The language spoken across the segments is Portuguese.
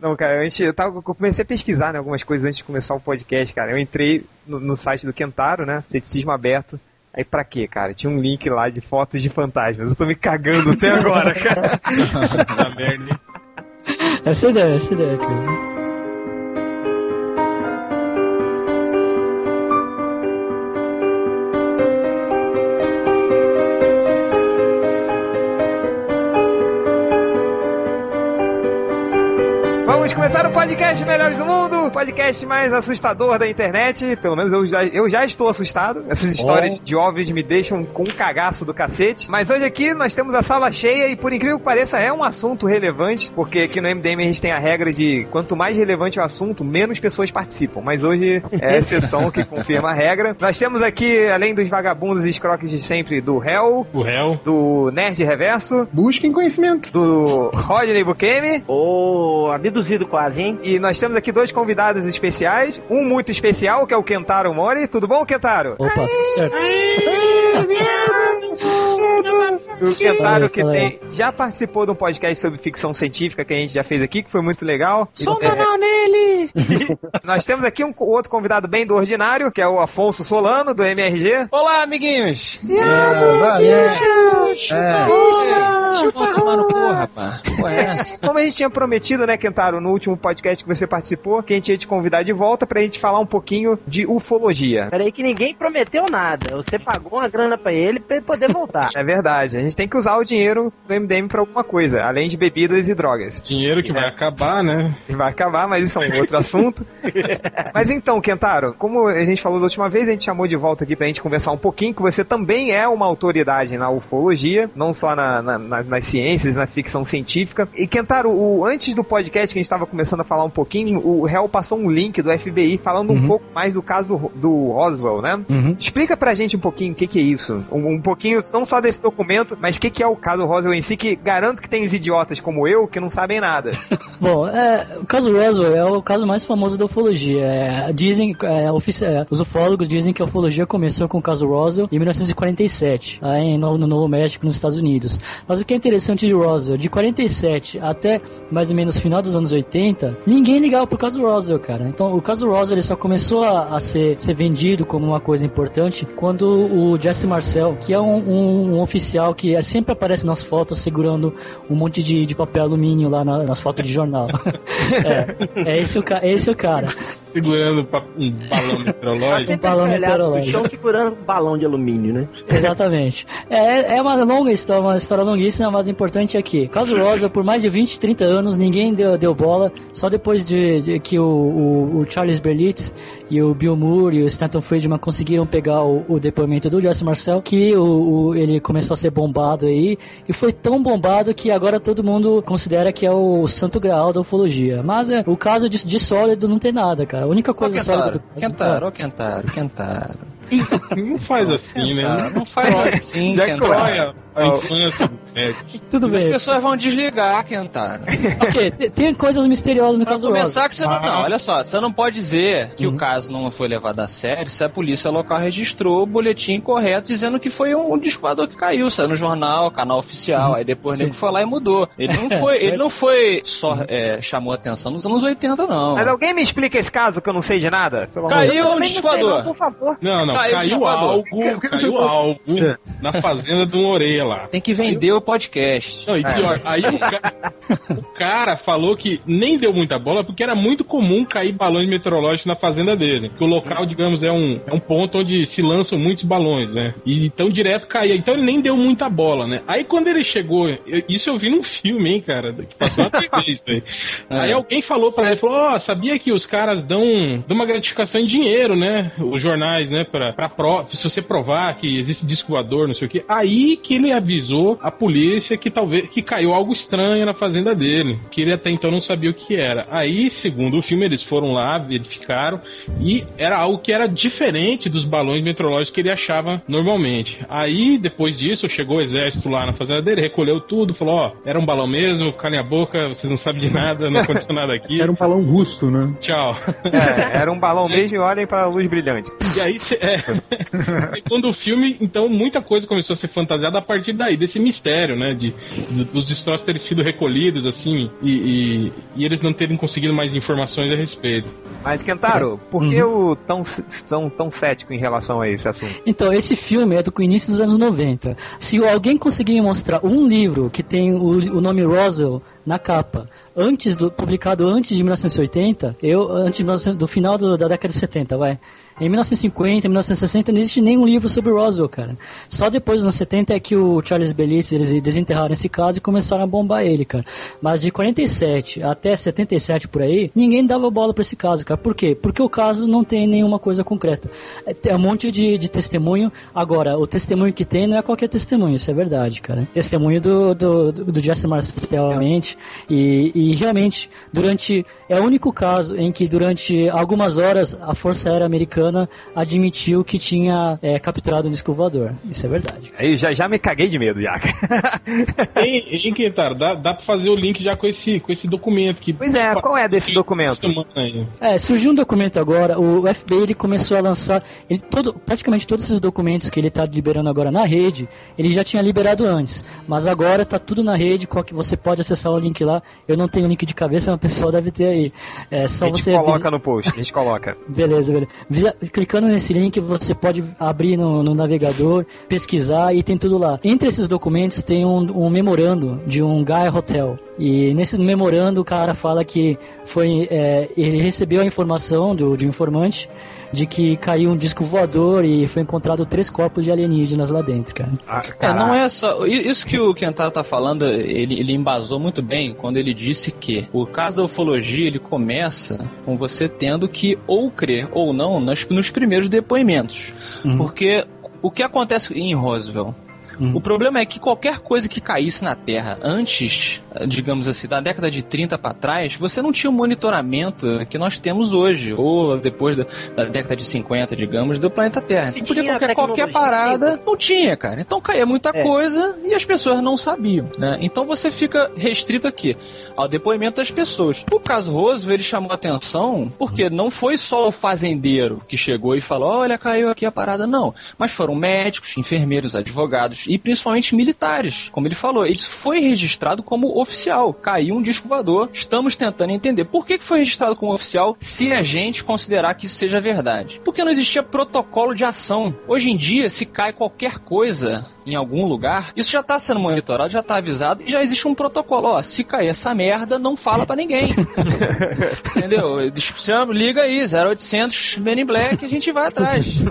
Não, cara, antes, eu, tava, eu comecei a pesquisar né, algumas coisas antes de começar o podcast, cara. Eu entrei no, no site do Kentaro, né? Ceticismo aberto. Aí pra quê, cara? Tinha um link lá de fotos de fantasmas. Eu tô me cagando até agora, cara. Merda? Essa é ideia, essa é ideia, cara. Vamos começar o podcast Melhores do Mundo, o podcast mais assustador da internet. Pelo menos eu já, eu já estou assustado. Essas histórias de OVNIs me deixam com um cagaço do cacete. Mas hoje aqui nós temos a sala cheia e por incrível que pareça é um assunto relevante, porque aqui no MDM a gente tem a regra de quanto mais relevante o assunto, menos pessoas participam. Mas hoje é a exceção que confirma a regra. Nós temos aqui, além dos vagabundos e escroques de sempre, do Hell, O réu. do Nerd Reverso, Busquem conhecimento. do Rodney Bukemi, Ô, abduzido quase, hein? E nós temos aqui dois convidados especiais. Um muito especial, que é o Kentaro Mori. Tudo bom, Kentaro? Opa, tudo certo. O Kentaro que tem, já participou de um podcast sobre ficção científica que a gente já fez aqui, que foi muito legal. E- é, nele! nós temos aqui um outro convidado bem do ordinário, que é o Afonso Solano, do MRG. Olá, amiguinhos! Valeu. É. Chupa tomar no cu, rapaz. É? Como a gente tinha prometido, né, Kentaro, no último podcast que você participou, que a gente ia te convidar de volta pra gente falar um pouquinho de ufologia. Peraí que ninguém prometeu nada. Você pagou uma grana pra ele pra ele poder voltar. É verdade, a gente tem que usar o dinheiro do MDM pra alguma coisa, além de bebidas e drogas. Dinheiro que vai acabar, né? que vai acabar, mas isso é um outro assunto. mas então, Kentaro, como a gente falou da última vez, a gente chamou de volta aqui pra gente conversar um pouquinho, que você também é uma autoridade na ufologia, não só na, na- na- nas ciências, na ficção científica. E Kentaro, o, antes do podcast que a gente estava começando a falar um pouquinho, o Hel passou um link do FBI falando um Uhum. pouco mais do caso do Roswell, né? Uhum. Explica pra gente um pouquinho o que, que é isso. Um, um pouquinho, não só desse documento, mas o que, que é o caso Roswell em si, que garanto que tem os idiotas como eu que não sabem nada. Bom, é, o caso Roswell é o caso mais famoso da ufologia. É, dizem, é, é, os ufólogos dizem que a ufologia começou com o caso Roswell em 1947, lá em, no, no Novo México, nos Estados Unidos. Mas o que é interessante de Roswell, de 47 até mais ou menos final dos anos 80, ninguém ligava pro caso Roswell, cara. Então, o caso Roswell ele só começou a, a ser, ser vendido como uma coisa importante quando o Jesse Marcel, que é um, um- um oficial que é- sempre aparece nas fotos segurando um monte de, de papel alumínio lá na- nas fotos de jornal. é, é esse o, ca- esse o cara. Segurando um balão meteorológico. Um balão meteorológico. chão segurando um balão de alumínio, né? Exatamente. É, é uma longa história, uma história longuíssima, mas o importante é que, caso Rosa, por mais de 20, 30 anos, ninguém deu, deu bola, só depois de, de que o, o- o Charles Berlitz e o Bill Moore e o Stanton Friedman conseguiram pegar o, o depoimento do Jesse Marcel, que o, o- ele começou a ser bombado aí, e foi tão bombado que agora todo mundo considera que é o santo graal da ufologia. Mas é, o caso de, de sólido não tem nada, cara. A única coisa sólida do Kentaro, Kentaro, ô Kentaro, Kentaro. Não faz assim, né? Não faz assim, corrói a infância do. Tudo As bem. pessoas vão desligar, Kentaro. Ok, tem- coisas misteriosas no Pra caso Rosa. começar que você não, não, olha só, você não pode dizer que Uhum. o caso não foi levado a sério se a polícia local registrou o boletim correto dizendo que foi um voador que caiu, saiu no jornal, canal oficial, aí depois o Sim. nego foi lá e mudou. Ele não foi, ele não foi só é, chamou atenção nos anos 80 não. Mas alguém me explica esse caso que eu não sei de nada? Caiu um disco não não, voador. por favor. Não, não, Caiu caiu, o algo, caiu algo na fazenda de uma orelha lá. Tem que vender o podcast. Não, e pior, aí o, ca- o cara falou que nem deu muita bola porque era muito comum cair balões meteorológicos na fazenda dele. Que o local, digamos, é um, é um ponto onde se lançam muitos balões, né? E então direto caía. Então ele nem deu muita bola, né? Aí quando ele chegou, eu- isso eu vi num filme, hein, cara, que passou na TV isso aí. Aí alguém falou pra ele, falou, ó, sabia que os caras dão, dão uma gratificação em dinheiro, né? Os jornais, né? Pra, pra pro, se você provar que existe disco voador, não sei o quê. Aí que ele avisou a polícia que talvez que caiu algo estranho na fazenda dele, que ele até então não sabia o que era. Aí, segundo o filme, eles foram lá, verificaram e era algo que era diferente dos balões meteorológicos que ele achava normalmente. Aí, depois disso, chegou o exército lá na fazenda dele, recolheu tudo, falou: Ó, era um balão mesmo, calem a boca, vocês não sabem de nada, não aconteceu nada aqui. Era um balão russo, né? Tchau. É, era um balão mesmo e olhem para a luz brilhante. E aí, é, segundo o filme, então muita coisa começou a ser fantasiada a partir daí, desse mistério mistério, né? De, de- dos destroços terem sido recolhidos, assim, e, e, e eles não terem conseguido mais informações a respeito. Mas, Kentaro, por que Uhum. o tão, tão, tão cético em relação a esse assunto? Então, esse filme é do início dos anos 90. Se alguém conseguir me mostrar um livro que tem o, o nome Roswell na capa, antes do publicado antes de 1980, eu antes de 1900 do final do- da década de 70, vai. Em 1950, 1960 não existe nenhum livro sobre Roswell, cara. Só depois dos anos 70 é que o Charles Belitz eles desenterraram esse caso e começaram a bombar ele, cara. Mas de 47 até 77 por aí, ninguém dava bola pra esse caso, cara. Por quê? Porque o caso não tem nenhuma coisa concreta. É, um monte de, de testemunho. Agora, o testemunho que tem não é qualquer testemunho, isso é verdade, cara. Testemunho do, do, do, do Jesse Marcel, realmente. E, e realmente, durante. É o único caso em que durante algumas horas a Força Aérea Americana admitiu que tinha é, capturado um disco voador. Isso é verdade. Aí já, já me caguei de medo, já. Em, em Kentaro, dá, dá pra fazer o link já com esse, com esse documento que. Pois é, qual é desse documento? É, surgiu um documento agora, o FBI ele começou a lançar, ele, todo, praticamente todos esses documentos que ele está liberando agora na rede, ele já tinha liberado antes, mas agora tá tudo na rede, qual que você pode acessar o link lá, eu não tenho o link de cabeça, mas o pessoal deve ter aí. É só a gente você coloca no post, a gente coloca. Beleza, beleza. Clicando nesse link, você pode abrir no, no navegador, pesquisar e tem tudo lá. Entre esses documentos tem um, um memorando de um Guy Hotel. E nesse memorando o cara fala que foi, é, ele recebeu a informação do, um informante de que caiu um disco voador e foi encontrado três corpos de alienígenas lá dentro, cara. Ah, É, não é só. Isso que o Kentaro tá falando, ele, ele embasou muito bem quando ele disse que o caso da ufologia ele começa com você tendo que ou crer ou não nas- nos primeiros depoimentos. Uhum. Porque o que acontece em Roswell? Uhum. O problema é que qualquer coisa que caísse na Terra antes, digamos assim, da década de 30 para trás, você não tinha o monitoramento que nós temos hoje, ou depois da, da década de 50, digamos, do planeta Terra. Então podia qualquer, qualquer parada, não tinha, cara. Então caía muita É. coisa e as pessoas não sabiam, né? Então você fica restrito aqui ao depoimento das pessoas. O caso Roosevelt ele chamou atenção porque não foi só o fazendeiro que chegou e falou: olha, caiu aqui a parada, não. Mas foram médicos, enfermeiros, advogados e principalmente militares. Como ele falou, isso foi registrado como oficial. Caiu um disco voador. Estamos tentando entender por que foi registrado como oficial se a gente considerar que isso seja verdade. Porque não existia protocolo de ação. Hoje em dia, se cai qualquer coisa em algum lugar, isso já está sendo monitorado, já está avisado e já existe um protocolo. Ó, se cair essa merda, não fala pra ninguém. Entendeu? Chama, liga aí, 0800 Men in Black, a gente vai atrás.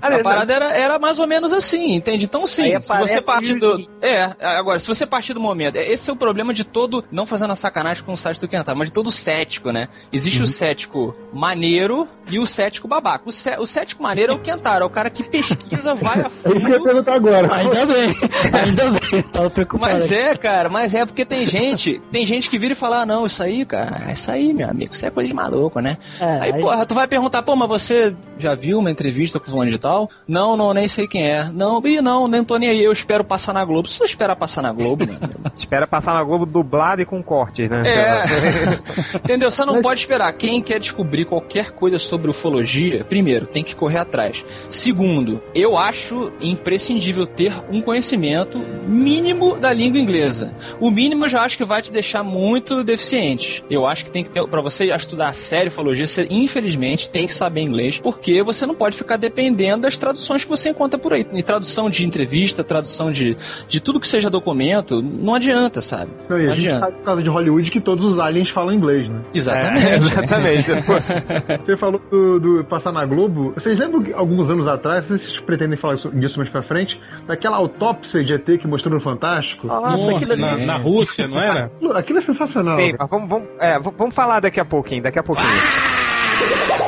A parada era, era mais ou menos assim, entende? Então sim, se você partir do. É, agora, se você partir do momento. é- Esse é o problema de todo. Não fazendo a sacanagem com o site do Kentar, mas de todo cético, né? Existe o cético maneiro e o cético babaca. O, cé- o cético maneiro é o Kentar, é o cara que pesquisa, vai a eu ia fundo. perguntar agora. Ainda bem, ainda bem, tava preocupado. Mas é, cara, mas é porque tem gente, tem gente que vira e fala, ah, não, isso aí, cara, isso aí, meu amigo, isso é coisa de maluco, né? É, Aí, porra, tu vai perguntar, pô, mas você já viu uma entrevista com o fulano de tal? Não, não, nem sei quem é. Não, ih, não, nem tô nem aí, eu espero passar na Globo. Se você esperar passar na Globo, né? Espera passar na Globo dublado e com cortes, né? É. Entendeu? Você não pode esperar. Quem quer descobrir qualquer coisa sobre ufologia, primeiro, tem que correr atrás. Segundo, eu acho imprescindível ter um conhecimento mínimo da língua inglesa. O mínimo eu já acho que vai te deixar muito deficiente. Eu acho que tem que ter, para você estudar a sério ufologia, você infelizmente tem que saber inglês, porque você não pode ficar dependendo das traduções que você encontra por aí. E tradução de entrevista, tradução de, de tudo que seja documento, não adianta, sabe? Não, Não a gente adianta. sabe por causa de Hollywood que todos os aliens falam inglês, né? Exatamente. É, exatamente. Você falou do, do passar na Globo. Vocês lembram que alguns anos atrás, vocês pretendem falar isso- disso mais pra frente, daquela autópsia de ET que mostrou no Fantástico? Nossa, Nossa, aquilo na, na Rússia, não era? Aquilo é sensacional. Sim, mas vamos, vamos, é, vamos falar daqui a pouquinho, daqui a pouquinho.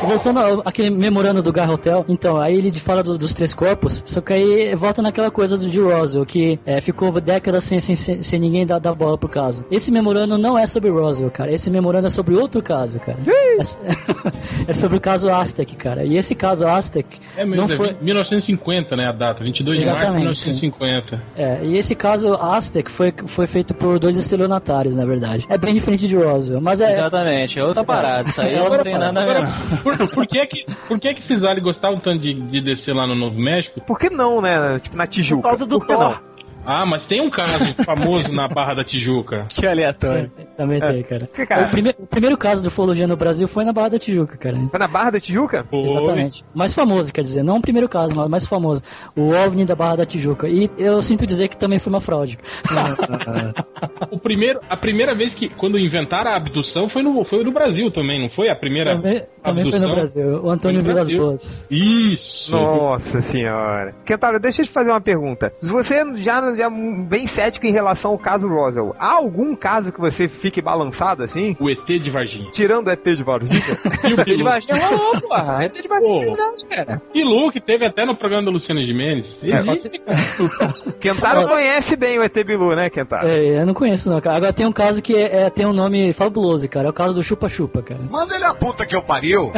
Voltando ao- àquele memorando do Gar Hotel, então, aí ele fala do- dos três corpos, só que aí volta naquela coisa do de Roswell, que é, ficou décadas sem, sem, sem, sem ninguém dar, dar bola pro caso. Esse memorando não é sobre Roswell, cara. Esse memorando é sobre outro caso, cara. É, é sobre o caso Aztec, cara. E esse caso Aztec É mesmo, não é foi. 1950, né, a data, 22 de março de Exatamente, 1950. É, e esse caso Aztec foi, foi feito por dois estelionatários, na verdade. É bem diferente de Roswell, mas é. Exatamente, é outra parada. Isso aí É não tem parada. nada a ver. Por, por que que, por que que esses aliens gostavam tanto de, de descer lá no Novo México? Por que não, né? Tipo, na Tijuca. Por causa do Por Thor. não? Ah, mas tem um caso famoso na Barra da Tijuca. Que aleatório. Também tem, cara. Que, cara? O, primeiro, o primeiro caso de ufologia no Brasil foi na Barra da Tijuca, cara. Foi na Barra da Tijuca? Foi. Exatamente. Mais famoso, quer dizer, não o primeiro caso, mas o mais famoso. O OVNI da Barra da Tijuca. E eu sinto dizer que também foi uma fraude. O primeiro, a primeira vez que, quando inventaram a abdução, foi no, foi no Brasil também, não foi? A primeira Também, também foi no? Brasil. O Antônio Vilas Brasil. Boas. Isso. Nossa senhora. Kentaro, deixa eu te fazer uma pergunta. Você já, já é bem cético em relação ao caso Roswell. Há algum caso que você fique balançado assim? O ET de Varginha. Tirando o ET de Varginha? E o ET de. Varginha rolou, porra. ET de Varginha Pô. é verdade, cara. Bilu, que teve até no programa da Luciana Gimenez. Existe, cara. Kentaro conhece bem o ET Bilu, né, Kentaro? É, eu não conheço não, cara. Agora tem um caso que é, é- tem um nome fabuloso, cara. É o caso do Chupa Chupa, cara. Manda ele a puta que eu pariu.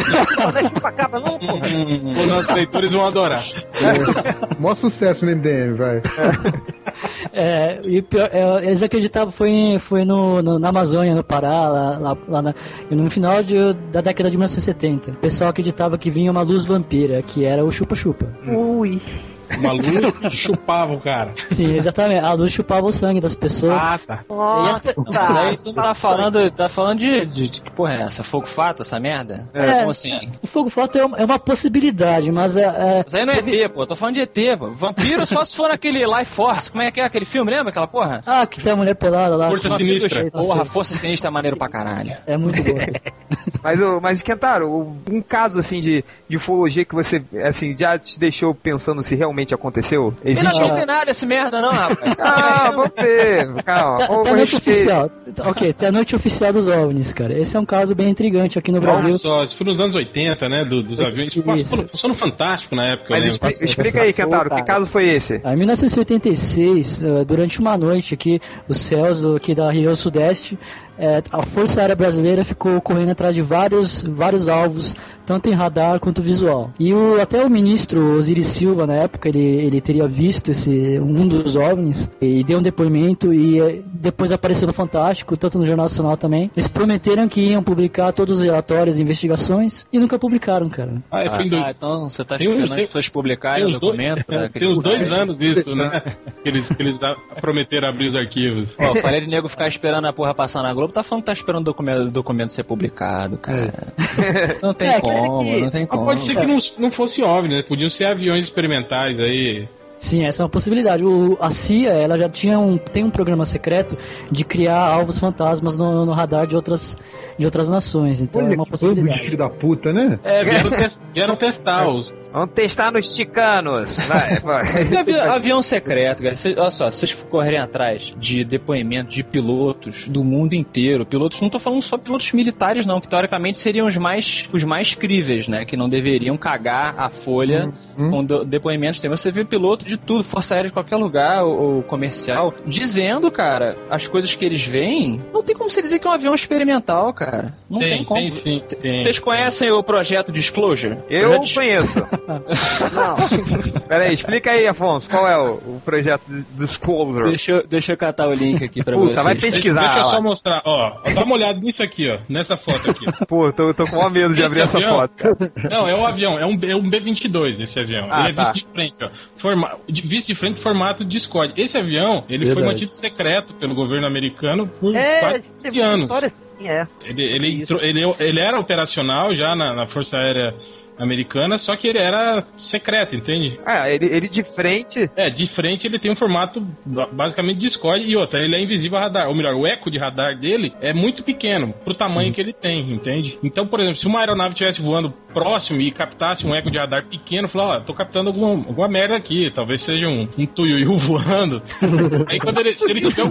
Pra acaba não, pô. Os nossos leitores vão adorar. Mó sucesso no MDM, vai. É, e pior, é, eles acreditavam foi, foi no, no- na Amazônia, no Pará, lá, lá, lá na- no final de- da década de 1970. O pessoal acreditava que vinha uma luz vampira, que era o Chupa Chupa. Ui. Uma luz que chupava o cara. Sim, exatamente. A luz chupava o sangue das pessoas. Ah, tá. Nossa. Mas aí tu tá falando, tá falando de, de, de que porra é essa? Fogo fato, essa merda? É. Como assim? O fogo fato é uma, é uma possibilidade, mas é, é- Mas aí não é ET, pô. Eu tô falando de ET, pô. Vampiro só se for naquele Life Force. Como é que é aquele filme? Lembra aquela porra? Ah, que tem a mulher pelada lá. Força Sinistra. Porra, Força Sinistra é maneiro pra caralho. É muito bom. Mas, o- mas Kentaro, um caso assim de, de ufologia que você assim já te deixou pensando se realmente aconteceu? Eu não Existe? acredito em nada esse merda, não, rapaz. Ah, vamos ver. Calma. Tem tem a noite respeito. oficial. Ok, tem a noite oficial dos OVNIs, cara. Esse é um caso bem intrigante aqui no Olha Brasil. só, isso foi nos anos 80, né? do- dos aviões. Isso. Passou, no Fantástico na época, eu Mas explica aí, Kentaro, que caso foi esse? Em 1986, eh, durante uma noite aqui, os céus aqui da região sudeste, eh, a Força Aérea Brasileira ficou correndo atrás de vários, vários alvos, tanto em radar quanto visual. E o, até o ministro Osiris Silva, na época, ele, ele teria visto esse, um dos OVNIs e deu um depoimento e eh, depois apareceu no Fantástico, tanto no Jornal Nacional também. Eles prometeram que iam publicar todos os relatórios e investigações e nunca publicaram, cara. Ah, é, dois- Ah, então você tá esperando as pessoas publicarem o uns dois- documento pra Tem uns dois anos isso, né? Que eles, que eles prometeram abrir os arquivos. Ó, falei de nego ficar esperando a porra passar na Globo, tá falando que tá esperando o documento, documento ser publicado, cara. Não tem É, como, que- não tem Mas como. pode ser que não, não fosse OVNI, né? Podiam ser aviões experimentais aí. Sim, essa é uma possibilidade. O, a CIA, ela já tinha um, tem um programa secreto de criar alvos fantasmas no, no radar de outras, de outras nações. Então Olha é uma possibilidade. filho da puta, né? É, vieram, tes- vieram testar os. Vamos testar nos ticanos. Vai, vai. Avi- avião secreto, cara. Cê- olha só, se vocês correrem atrás de depoimentos de pilotos do mundo inteiro, pilotos, não tô falando só pilotos militares, não, que teoricamente seriam os mais, os mais críveis, né? Que não deveriam cagar a folha Hum. com depoimentos. Tem você vê piloto de tudo, força aérea de qualquer lugar, ou, ou comercial, dizendo, cara, as coisas que eles veem, não tem como você dizer que é um avião experimental, cara. Não tem, Tem, como. tem sim. Tem. Vocês conhecem o projeto Disclosure? Eu Projeto conheço. Não. Pera aí, explica aí, Afonso, qual é o, o projeto de Disclosure? Deixa eu, deixa eu catar o link aqui pra Puta, vocês. vai Deixa, pesquisar. deixa eu só mostrar, ó. Dá uma olhada nisso aqui, ó. Nessa foto aqui. Pô, tô, tô com medo de Esse abrir essa avião- foto, cara. Não, é um avião, é um, é um B-22 esse avião. Ah, ele é tá. visto de frente, ó. Forma, de- visto de frente formato Discord. Esse avião, ele foi Verdade. mantido secreto pelo governo americano por É, quase teve 15 uma anos. história assim, é. Ele, ele, entrou- ele, ele era operacional já na, na Força Aérea Americana, só que ele era secreto, entende? Ah, ele, ele de frente. É, de frente ele tem um formato ba- basicamente Discord e outra, ele é invisível a radar. Ou melhor, o eco de radar dele é muito pequeno pro tamanho que ele tem, entende? Então, por exemplo, se uma aeronave estivesse voando próximo e captasse um eco de radar pequeno, falar, ó, tô captando alguma, alguma merda aqui, talvez seja um, um tuiuiu voando. Aí quando ele, se ele tiver um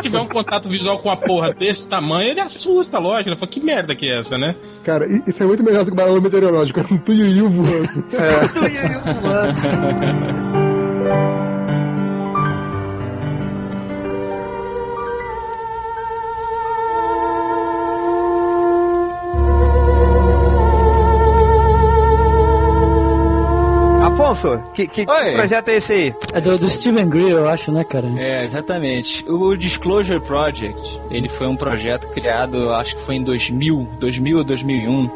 tiver um contato visual com a porra desse tamanho, ele assusta, lógico. Ele fala, que merda que é essa, né? Cara, isso é muito melhor do que barulho meteorológico. É um tuiuiu voando. Afonso, que, que, que projeto é esse aí? É do, do Steven Greer, eu acho, né, cara? É, exatamente. O Disclosure Project, ele foi um projeto criado, acho que foi em 2000, 2000 ou 2001,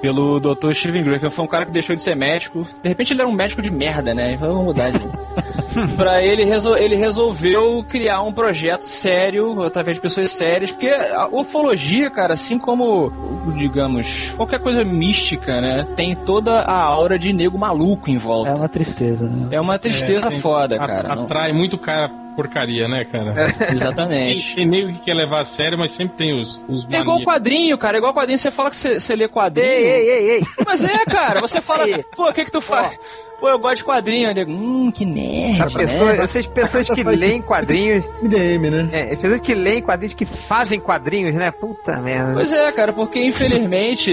pelo Dr. Steven Greer, que foi um cara que deixou de ser médico. De repente ele era um médico de merda, né? Vamos mudar de... pra ele, resol ele resolveu criar um projeto sério, através de pessoas sérias, porque a ufologia, cara, assim como, digamos, qualquer coisa mística, né, tem toda a aura de nego maluco em volta. É uma tristeza, né? É uma tristeza É, tem- foda, A- cara. Não- Atrai muito cara porcaria, né, cara? Tem, Exatamente. tem nego que quer levar a sério, mas sempre tem os, os É igual quadrinho, cara. É igual quadrinho. Você fala que você, você lê quadrinho. Ei, ei, ei, ei. Mas é, cara. Você fala, pô, o que que tu faz? Pô, eu gosto de quadrinho. Eu digo, hum, que merda. A pessoa- né? essas pessoas que leem quadrinhos. MDM, né? É, as pessoas que leem quadrinhos que fazem quadrinhos, né? Puta merda. Pois é, cara, porque infelizmente.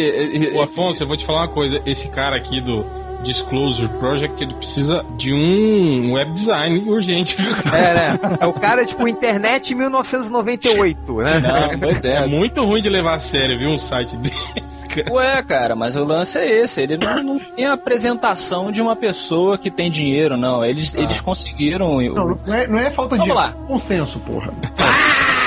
Ô, Afonso, eu vou te falar uma coisa. Esse cara aqui do Disclosure Project, ele precisa de um web design urgente. É, né? É o cara, tipo, internet 1998, né? Não, pois É é. muito ruim de levar a sério, viu? Um site dele. Ué, cara, mas o lance é esse. Ele não, não tem a apresentação de uma pessoa que tem dinheiro, não. Eles, eles conseguiram. Não, não é, não é falta Vamos de lá. consenso, porra.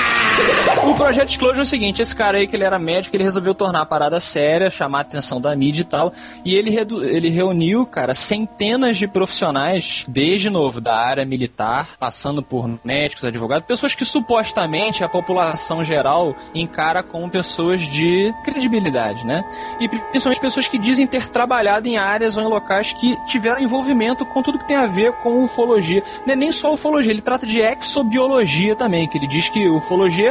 O projeto Disclosure é o seguinte, esse cara aí que ele era médico, ele resolveu tornar a parada séria, chamar a atenção da mídia e tal, e ele, ele reuniu, cara, centenas de profissionais, desde novo, da área militar, passando por médicos, advogados, pessoas que supostamente a população geral encara como pessoas de credibilidade, né? E principalmente pessoas que dizem ter trabalhado em áreas ou em locais que tiveram envolvimento com tudo que tem a ver com ufologia. Não é nem só ufologia, ele trata de exobiologia também, que ele diz que ufologia,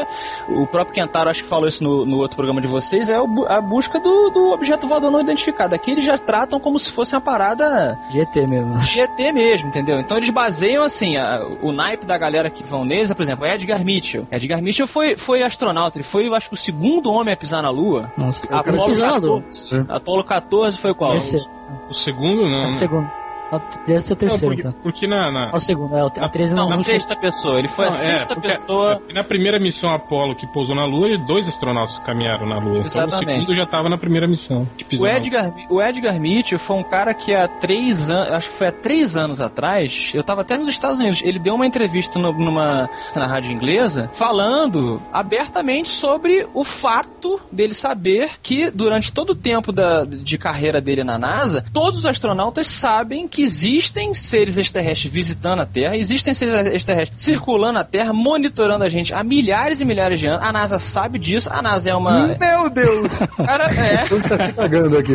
o próprio Kentaro acho que falou isso no, no outro programa de vocês, é o a busca do, do objeto voador não identificado. Aqui eles já tratam como se fosse uma parada De ET mesmo. ET mesmo, entendeu? Então eles baseiam assim, a- o naipe da galera que vão neles, é, por exemplo, Edgar Mitchell. Edgar Mitchell foi, foi astronauta, ele foi, eu acho que o segundo homem a pisar na Lua. Nossa, Apolo pisar na lua. 14, Apolo 14 foi qual? Terceiro. O segundo, não. É o segundo. É o- Deve ser o Não, terceiro, porque, então. porque na, na, É o segundo, é o a 13 não, Não, a não sexta pessoa. Ele foi a Não, é, sexta porque- pessoa. porque na primeira missão Apollo que pousou na Lua, dois astronautas caminharam na Lua. Então o Exatamente. segundo já estava na primeira missão. O. Edgar, o Edgar Mitchell foi um cara que há três anos, acho que foi há três anos atrás, eu tava até nos Estados Unidos, ele deu uma entrevista no- numa na rádio inglesa falando abertamente sobre o fato dele saber que durante todo o tempo da, de carreira dele na NASA, todos os astronautas sabem que existem seres extraterrestres visitando a Terra, existem seres extraterrestres circulando a Terra, monitorando a gente há milhares e milhares de anos. A NASA sabe disso, a NASA é uma. Meu Deus! Cara, é. Tá cagando aqui.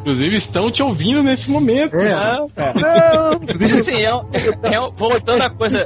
Inclusive estão te ouvindo nesse momento. É. Não, cara. Não! Assim, é um- é um- voltando à coisa,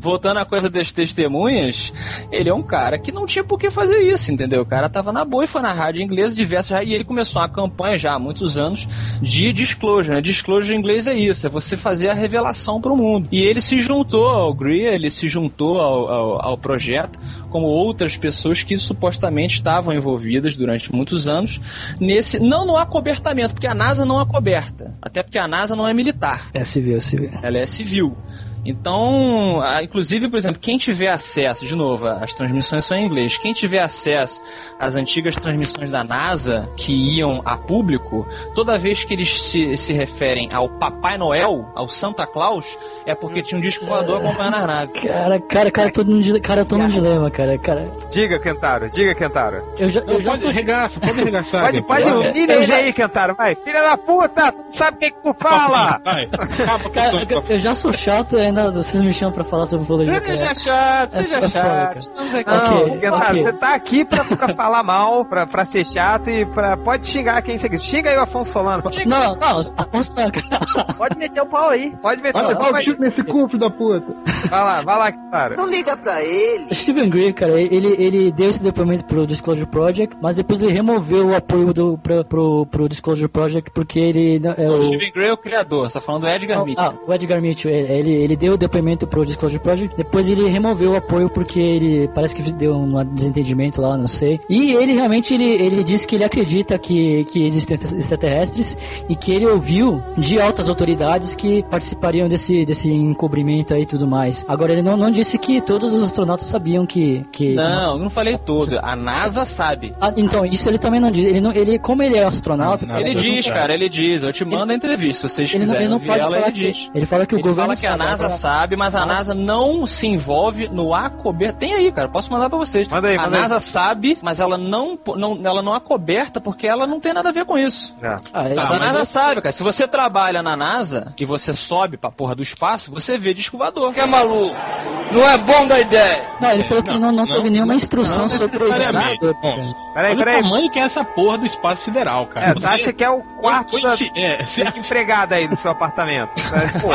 voltando à coisa das testemunhas, ele é um cara que não tinha por que fazer isso, entendeu? O cara tava na boa e foi na rádio inglesa diversas e ele começou uma campanha já há muitos anos de disclosure, né? Disclosure em inglês é isso, é você fazer a revelação para o mundo. E ele se juntou ao GRIA, ele se juntou ao, ao, ao projeto, como outras pessoas que supostamente estavam envolvidas durante muitos anos nesse, não no acobertamento, porque a NASA não acoberta, até porque a NASA não é militar É civil, civil. ela é civil. Então, inclusive, por exemplo, quem tiver acesso, de novo, as transmissões são em inglês, quem tiver acesso às antigas transmissões da NASA que iam a público, toda vez que eles se, se referem ao Papai Noel, ao Santa Claus, é porque tinha um disco voador acompanhando a nave. Cara, cara, cara, tô num, cara, eu tô num dilema, cara. cara Diga, Kentaro, diga, Kentaro. eu já, Não, eu já pode sou. arregaça, pode arregaçar. Pode, pode, humilha eu ele já- aí, Kentaro, vai. Filha da puta, tu não sabe o que que tu fala! Vai, acaba com eu, eu já sou chato e ainda vocês me chamam pra falar sobre ufologia. Seja cara. chato, seja É foda, chato, cara. estamos aqui. Não, Ok, Kentaro, ok. você tá aqui pra, pra falar mal, pra, pra ser chato e pra. Pode xingar quem você quiser. Xinga aí o Afonso Solano. Não, não, Afonso não, cara. Pode meter o pau aí. Pode meter Olha, o tiro nesse cu, filho da puta. vai lá, vai lá, Kentaro. Não liga pra ele. Steven Greer, cara, ele, ele deu esse depoimento pro Disclosure Project, mas depois ele removeu o apoio do, pro, pro, pro Disclosure Project porque ele. não- É O o, Steven Gray é o criador, você tá falando do Edgar Ah, Mitchell. ah, o Edgar Mitchell, ele, ele- ele deu o depoimento pro Disclosure Project, depois ele removeu o apoio porque ele parece que deu um desentendimento lá, não sei. E ele realmente ele, ele disse que ele acredita que, que existem extraterrestres e que ele ouviu de altas autoridades que participariam desse, desse encobrimento aí e tudo mais. Agora ele não, não disse que todos os astronautas sabiam que. que Não, eu não falei todo. A NASA sabe. Ah, então, isso ele também não diz. Ele não, ele, como ele é astronauta, Não, Ele não diz, sabe. cara, ele diz. Eu te mando a entrevista, se vocês ele não, quiserem ele não pode ela, falar ele que diz. ele fala que o Ele governo fala que a sabe, NASA agora- sabe, mas a NASA não se envolve no acoberta. Tem aí, cara, posso mandar pra vocês. Manda aí, a manda aí. NASA sabe, mas ela não, não, ela não acoberta porque ela não tem nada a ver com isso. É. Ah, é- Mas Tá, a NASA sabe, cara. Se você trabalha na NASA e você sobe pra porra do espaço, você vê disco voador. Que é maluco? Não é bom da ideia. Não, ele falou que não, não, teve nenhuma instrução não sobre necessariamente. disco. Peraí, Olha o peraí. tamanho que é essa porra do espaço sideral, cara. É, tu acha que é o quarto da, é, você da empregada aí do seu apartamento. Pô,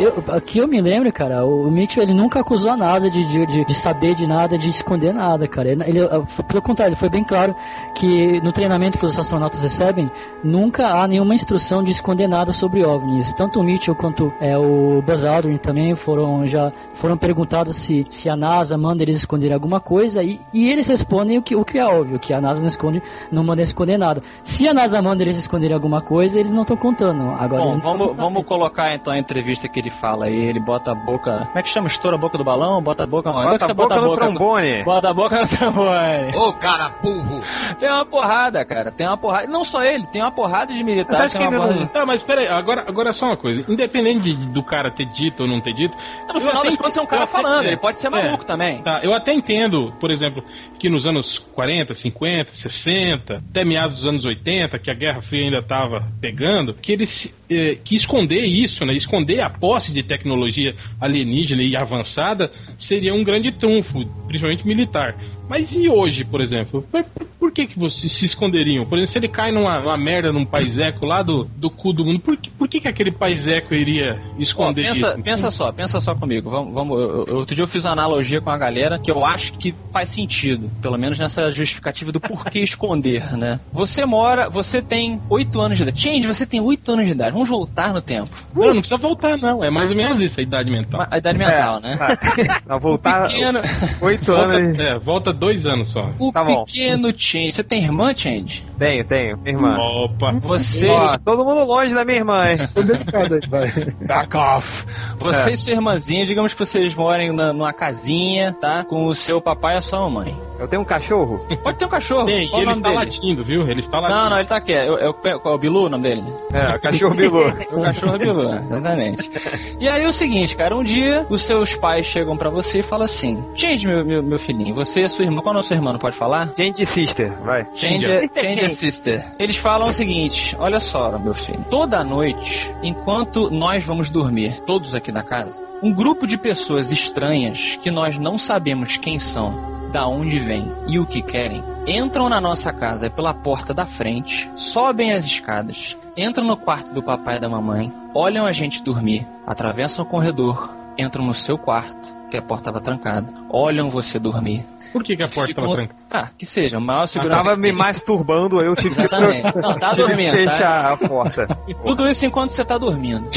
Eu, aqui eu me lembro, cara, o Mitchell ele nunca acusou a NASA de, de, de- saber de nada, de esconder nada, cara. Ele, ele, pelo contrário, ele foi bem claro que no treinamento que os astronautas recebem, nunca há nenhuma instrução de esconder nada sobre OVNIs. Tanto o Mitchell quanto é, o Buzz Aldrin também foram já foram perguntados se, se a NASA manda eles esconderem alguma coisa e, e eles respondem o que, o que é óbvio, que a NASA não esconde, não manda esconder nada. Se a NASA manda eles esconderem alguma coisa, eles não estão contando. Agora Bom, vamos, vamos colocar então a entrevista que ele fala aí. Ele bota a boca. Como é que chama? Estoura a boca do balão? Bota a boca. É bota você a boca bota a no boca? trombone. Bota a boca no trombone. Ô, cara burro. Tem uma porrada, cara. Tem uma porrada. Não só ele, tem uma porrada de Mas militares. Tem que uma ele porrada não- de... Tá, mas peraí, agora, agora só uma coisa. Independente de- do cara ter dito ou não ter dito. No final das contas é um cara eu até- falando. é, Ele pode ser é. maluco também. Tá, eu até entendo, por exemplo, que nos anos 40, 50, 60, até meados dos anos 80, que a Guerra Fria ainda estava pegando, que eles eh, que esconder isso, né, esconder a posse de tecnologia alienígena e avançada seria um grande trunfo, principalmente militar. Mas e hoje, por exemplo? Por, por que, que vocês se esconderiam? Por exemplo, se ele cai numa, numa merda num paiseco lá do, do cu do mundo, por, que- por que, que aquele paiseco iria esconder pensa, isso? pensa só, pensa só comigo. Vamos, vamos, eu- outro dia eu fiz uma analogia com a galera que eu acho que faz sentido, pelo menos nessa justificativa do porquê esconder, né? Você mora, você tem 8 anos de idade. Change, você tem 8 anos de idade. Vamos voltar no tempo. Não, não precisa voltar, não. É mais ou menos isso a idade mental. A idade mental, né? Tá. Não, voltar Pequeno, oito anos. Volta, é, volta dois anos só. o Tá pequeno Change. Você tem irmã, Change? Tenho, tenho, minha irmã. Opa. Você, Ó, todo mundo longe da minha irmã, hein? Tô delicado aí, vai. Back off. Você É. e sua irmãzinha, digamos que vocês morem na- numa casinha, tá? Com o seu papai e a sua mamãe. Eu tenho um cachorro. Pode ter um cachorro. Tem, Qual e o ele está dele? latindo, viu? Ele está latindo. Não, não, ele tá aqui. É, é, o- qual é o Bilu o nome dele? É, o cachorro Bilu. O cachorro Bilu, exatamente. E aí é o seguinte, cara, um dia os seus pais chegam pra você e falam assim: Change, meu, meu, meu filhinho, você e a sua irmã, qual é a sua irmã, não pode falar? Gente sister, vai. Change, change a quem? sister. Eles falam o seguinte: olha só, meu filho. Toda noite, enquanto nós vamos dormir, todos aqui na casa, um grupo de pessoas estranhas que nós não sabemos quem são, da onde vêm e o que querem, entram na nossa casa pela porta da frente, sobem as escadas, entram no quarto do papai e da mamãe, olham a gente dormir, atravessam o corredor, entram no seu quarto, que a porta estava trancada, olham você dormir. Por que, que a porta estava trancada? Ah, que seja, maior Eu segurança. tava que me masturbando, eu tive que, Exatamente. Não, tá tive que dormindo, tá? fechar a porta. Tudo isso enquanto você tá dormindo.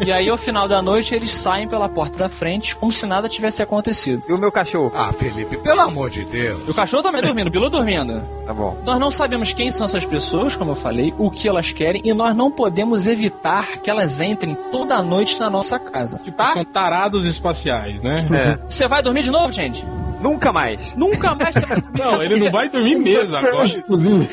E aí, ao final da noite, eles saem pela porta da frente como se nada tivesse acontecido. E o meu cachorro? Ah, Felipe, pelo amor de Deus. E o cachorro também dormindo, o Bilu dormindo. Tá bom. Nós não sabemos quem são essas pessoas, como eu falei, o que elas querem, e nós não podemos evitar que elas entrem toda noite na nossa casa. Tipo, Tá? são tarados espaciais, né? É. Você vai dormir de novo, gente? Nunca mais. Nunca mais você vai dormir. Não, ele não vai dormir mesmo agora. Inclusive,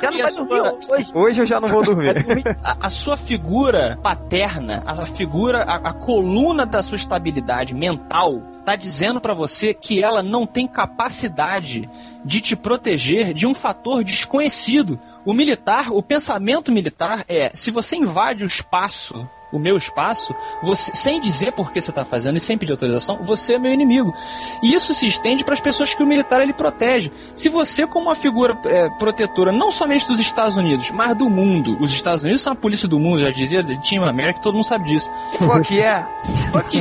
Já não a vai sua- dormir hoje. Hoje eu já não vou dormir. a, a sua figura paterna, a figura, a, a coluna da sua estabilidade mental, tá dizendo pra você que ela não tem capacidade de te proteger de um fator desconhecido. O militar, o pensamento militar é: se você invade o espaço, o meu espaço, você, sem dizer por que você está fazendo e sem pedir autorização, você é meu inimigo. E isso se estende para as pessoas que o militar ele protege. Se você, como uma figura é, protetora, não somente dos Estados Unidos, mas do mundo, os Estados Unidos são a polícia do mundo, já dizia Tim América, todo mundo sabe disso. Pô, que é? Porque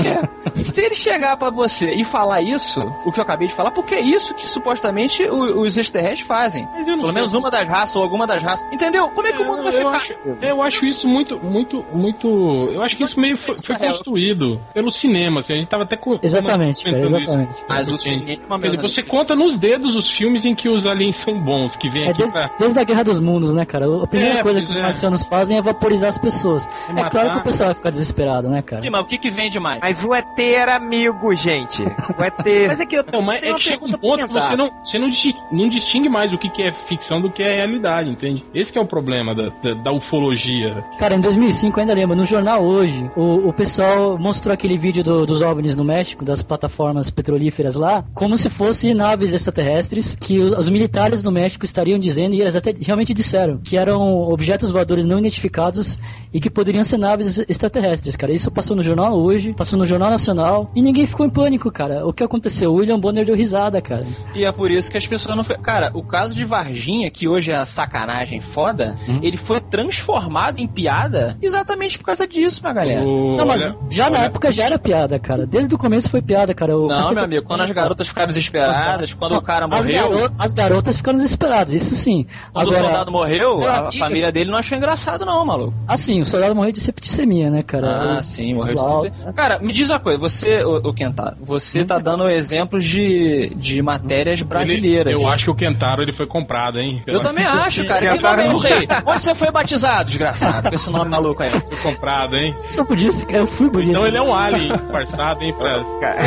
se ele chegar pra você e falar isso, o que eu acabei de falar, porque é isso que supostamente o- os extraterrestres fazem. Eu Pelo menos uma das raças ou alguma das raças. Entendeu? Como é que o mundo vai eu, ficar? acho, eu acho isso muito, muito, muito. Eu acho que isso meio foi, foi construído pelo cinema. Assim, a gente tava até com. Exatamente, cara, comentando isso. exatamente. Mas o Porque, cinema, meu dizer, você conta nos dedos os filmes em que os aliens são bons, que vêm É aqui desde, pra. desde a Guerra dos Mundos, né, cara? A primeira É, coisa que os é. marcianos fazem é vaporizar as pessoas. É matar. claro que o pessoal vai ficar desesperado, né, cara? Sim, mas o que que vende mais? Mas o ET era amigo, gente. O ET. Mas é que eu Não, mas é que chega um ponto que você não, você não distingue, não distingue mais o que, que é ficção do que é realidade, entende? Esse que é o problema da, da, da ufologia. Cara, em 2005, eu ainda lembro, no jornal jornal hoje, o, o pessoal mostrou aquele vídeo do- dos OVNIs no México, das plataformas petrolíferas lá, como se fossem naves extraterrestres que o- os militares do México estariam dizendo, e eles até realmente disseram, que eram objetos voadores não identificados e que poderiam ser naves extraterrestres, cara. Isso passou no jornal hoje, passou no Jornal Nacional, e ninguém ficou em pânico, cara. O que aconteceu? O William Bonner deu risada, cara. E é por isso que as pessoas não. Cara, o caso de Varginha, que hoje é a sacanagem foda, Uhum. ele foi transformado em piada exatamente por causa disso, minha galera. O- Não, mas olha- já na época já era piada, cara. Desde o começo foi piada, cara. O Não, meu amigo, quando as garotas ficaram desesperadas, quando o cara As, morreu, garo- as garotas ficaram desesperadas, isso sim. quando o Agora, soldado morreu, a aqui- família dele não achou engraçado, não, maluco. assim, o soldado morreu de septicemia, né, cara? Ah, sim, morreu de septicemia. Cara, me diz uma coisa, você, o, o Kentaro, você tá dando exemplos de, de matérias brasileiras. Ele- eu acho que o Kentaro ele foi comprado, hein? Eu também acho, cara. Que nome é não- esse aí? Onde você foi batizado, desgraçado? Com esse nome maluco aí. Foi comprado, hein? Só podia ser, eu fui isso. Então ele é um alien disfarçado, hein? Pra... Cara,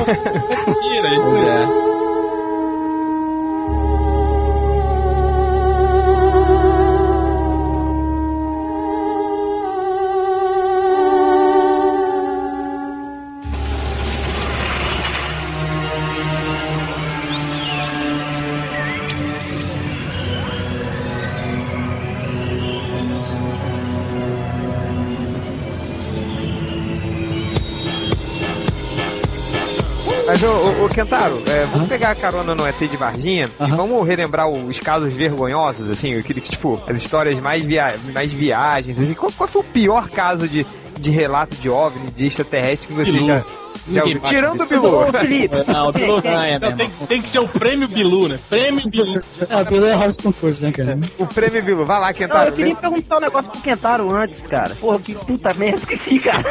Mentira, isso Pois é. Kentaro, é, vamos pegar a carona no ET de Varginha e vamos relembrar os casos vergonhosos, assim, aquele que, tipo, as histórias mais, via mais viagens, assim. Qual, qual foi o pior caso de, de relato de OVNI, de extraterrestre que você Bilu. já Ninguém Tirando o Bilu. Bilu. Não, o Bilu ganha, Não, tem, tem que ser o prêmio Bilu, né? Prêmio Bilu. Ah, pelo é house concurso, né, cara? O prêmio Bilu. Vai lá, Não, Kentaro. eu queria perguntar um negócio pro Kentaro antes, cara. Porra, que puta merda, esqueci, cara.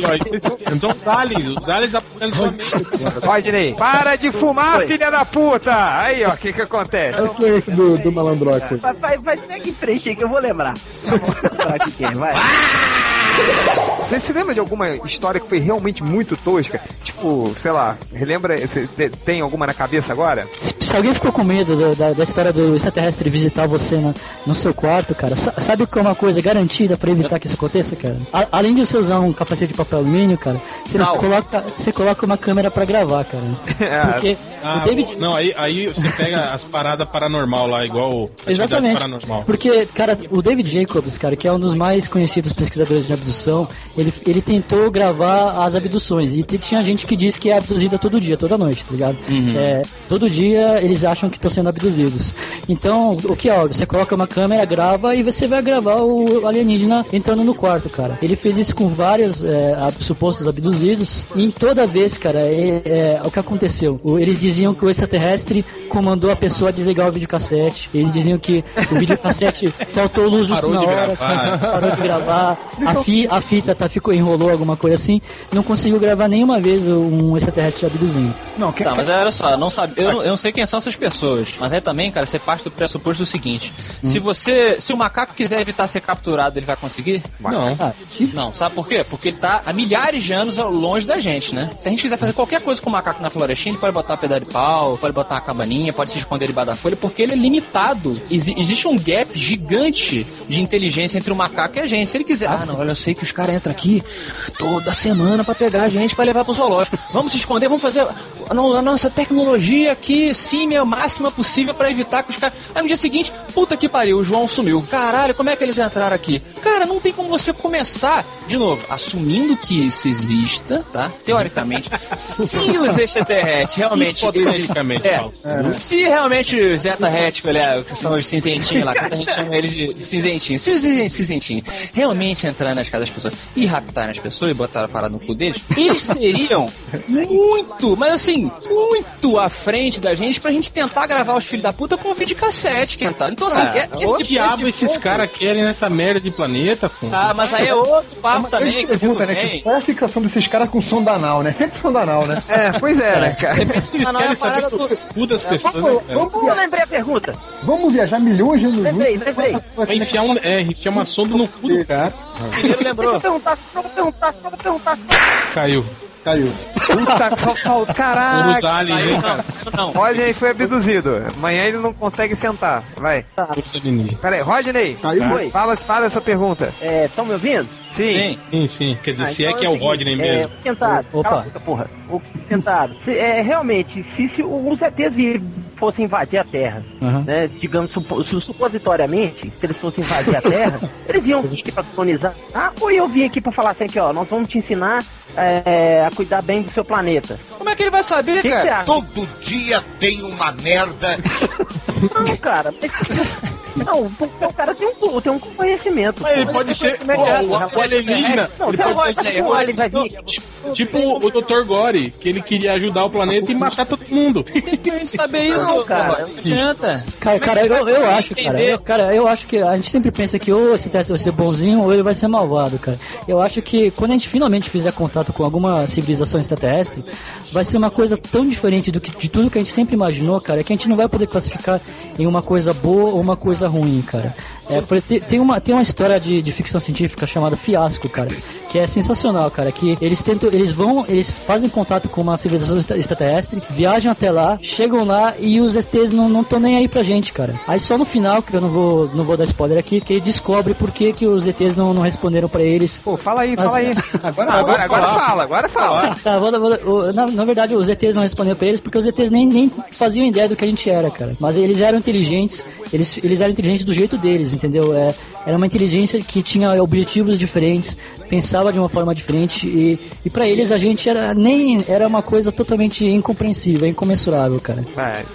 E, ó, são os aliens, os aliens apoiando sua mente. Rodney, para de fumar, filha da puta! Aí, ó, o que que acontece? Qual foi esse do, do malandrox? Vai, vai, vai segue em frente aí que eu vou lembrar. Vou lembrar aqui quem é, vai. Você se lembra de alguma história que foi realmente muito tosca? Tipo, sei lá, relembra, você te- tem alguma na cabeça agora? Se, se alguém ficou com medo da, da- da história do extraterrestre visitar você na- no seu quarto, cara, sa- sabe o que é uma coisa garantida pra evitar que isso aconteça, cara? A- além de você usar um capacete de papel alumínio, cara, você Sal. coloca, você coloca uma câmera pra gravar, cara. Porque Ah, o David. Não, aí, aí você pega as paradas paranormal lá, igual Exatamente. paranormal. Porque, cara, o David Jacobs, cara, que é um dos mais conhecidos pesquisadores de abdução, ele, ele tentou gravar as abduções. E tinha gente que diz que é abduzida todo dia, toda noite, tá ligado? Uhum. É, todo dia eles acham que estão sendo abduzidos. Então, o que é óbvio? Você coloca uma câmera, grava e você vai gravar o alienígena entrando no quarto, cara. Ele fez isso com vários é, ab- supostos abduzidos. E em toda vez, cara, é, é, o que aconteceu? O- Eles diziam que o extraterrestre comandou a pessoa a desligar o videocassete. Eles diziam que o videocassete faltou luz justo na hora, gravar. parou de gravar. A, a fita tá, ficou, enrolou alguma coisa assim. Não conseguiu gravar nenhuma vez um extraterrestre abduzindo. Não, quem, Tá, mas olha só, não sabe, eu, não- eu não sei quem são essas pessoas, mas aí também, cara, você parte do pressuposto do seguinte: se você, se o macaco quiser evitar ser capturado, ele vai conseguir? Não. Ah, Não, sabe por quê? Porque ele tá há milhares de anos longe da gente, né? Se a gente quiser fazer qualquer coisa com o macaco na florestinha, ele pode botar pedra de pau, pode botar uma cabaninha, pode se esconder debaixo da folha, porque ele é limitado. Exi- existe um gap gigante de inteligência entre o macaco e a gente. Se ele quiser, ah, não, olha, eu sei que os caras entram aqui toda semana pra pegar a gente pra levar pro zoológico. Vamos se esconder, vamos fazer a, no- a nossa tecnologia aqui, sim, é a máxima possível pra evitar que os caras. Aí no dia seguinte, puta que pariu, o João sumiu. Caralho, como é que eles entraram aqui? Cara, não tem como você começar, de novo, assumindo que isso exista, tá? Teoricamente, se os extraterrestres realmente Hipoteticamente, É, Paulo. se realmente os Zeta Rético, é, que são os cinzentinhos lá, que a gente chama eles de cinzentinhos, se os cinzentinhos realmente entrar nas casas das pessoas e raptarem as pessoas e botar a parada no cu deles, eles seriam muito, mas assim, muito à frente da gente pra gente tentar gravar os filhos da puta com videocassete, Kentaro. Então assim, é, O esse, diabo esse esses caras querem nessa merda de planeta, pô. Ah, mas aí é outro papo também, que pergunta, né? que Qual é a fixação desses caras com som danal, né? Sempre som danal, né? É, pois é, né, cara? Depende se Eles não é querem a parada do... o cu das pessoas, né, Vamos, cara? vamos, Eu lembrei a pergunta. vamos viajar milhões de anos Lembrei, luz. lembrei. Vai enfiar, um, é, enfiar uma sonda no cu do cara. Deixa lembrou. eu perguntar, perguntar, perguntar, Caiu. Caiu. Puta, só falta. Caraca. Os aliens, hein, cara? Não, Rodney foi abduzido. Amanhã ele não consegue sentar. Vai. Os alienígenas. Pera aí, Rodney. Caiu. Oi. Fala, fala essa pergunta. É, estão me ouvindo? Sim. sim. Sim, sim. Quer dizer, Ah, se é então que é o Rodney mesmo. É, sentado. Opa. Cala a boca, porra. O- Sentado. Se, é, realmente, se, se os ETs fossem invadir a Terra, Aham. né, digamos, supo- su- supositoriamente, se eles fossem invadir a Terra, eles iam vir aqui pra colonizar. Ah, ou eu vim aqui pra falar assim, aqui, ó, nós vamos te ensinar é, a cuidar bem do seu planeta. Como é que ele vai saber, O que que cara? acha? Todo dia tem uma merda. Não, cara. mas- Não, porque o cara tem um, tem um conhecimento. Mas ele pode ser conhecimento é alienígena. Não, ele se o pode ser- o Rodney vai vir Tipo o Dr. Gore, que ele queria ajudar o planeta e matar todo mundo. Tem que a gente saber isso, Não, cara. Não adianta. Cara, é cara, eu, eu acho, cara, eu, cara, eu acho que a gente sempre pensa que ou esse teste vai ser bonzinho ou ele vai ser malvado, cara. Eu acho que quando a gente finalmente fizer contato com alguma civilização extraterrestre, vai ser uma coisa tão diferente do que de tudo que a gente sempre imaginou, cara, que a gente não vai poder classificar em uma coisa boa ou uma coisa ruim, cara. É, tem- tem uma tem uma história de, de ficção científica chamada Fiasco, cara, que é sensacional, cara, que eles tentam, eles vão, eles fazem contato com uma civilização extra- extraterrestre, viajam até lá, chegam lá e os ETs não estão nem aí pra gente, cara. Aí só no final, que eu não vou não vou dar spoiler aqui, que ele descobre por que, que os ETs não, não responderam pra eles. Pô, fala aí, Mas- fala aí. Agora, Agora, agora fala, agora fala. Tá, vou- vou- na, na verdade, os ETs não responderam pra eles porque os ETs nem, nem faziam ideia do que a gente era, cara. Mas eles eram inteligentes, eles, eles eram inteligentes do jeito deles, entendeu? É, era uma inteligência que tinha objetivos diferentes, pensava de uma forma diferente e, e para eles a gente era nem era uma coisa totalmente incompreensível, incomensurável, cara.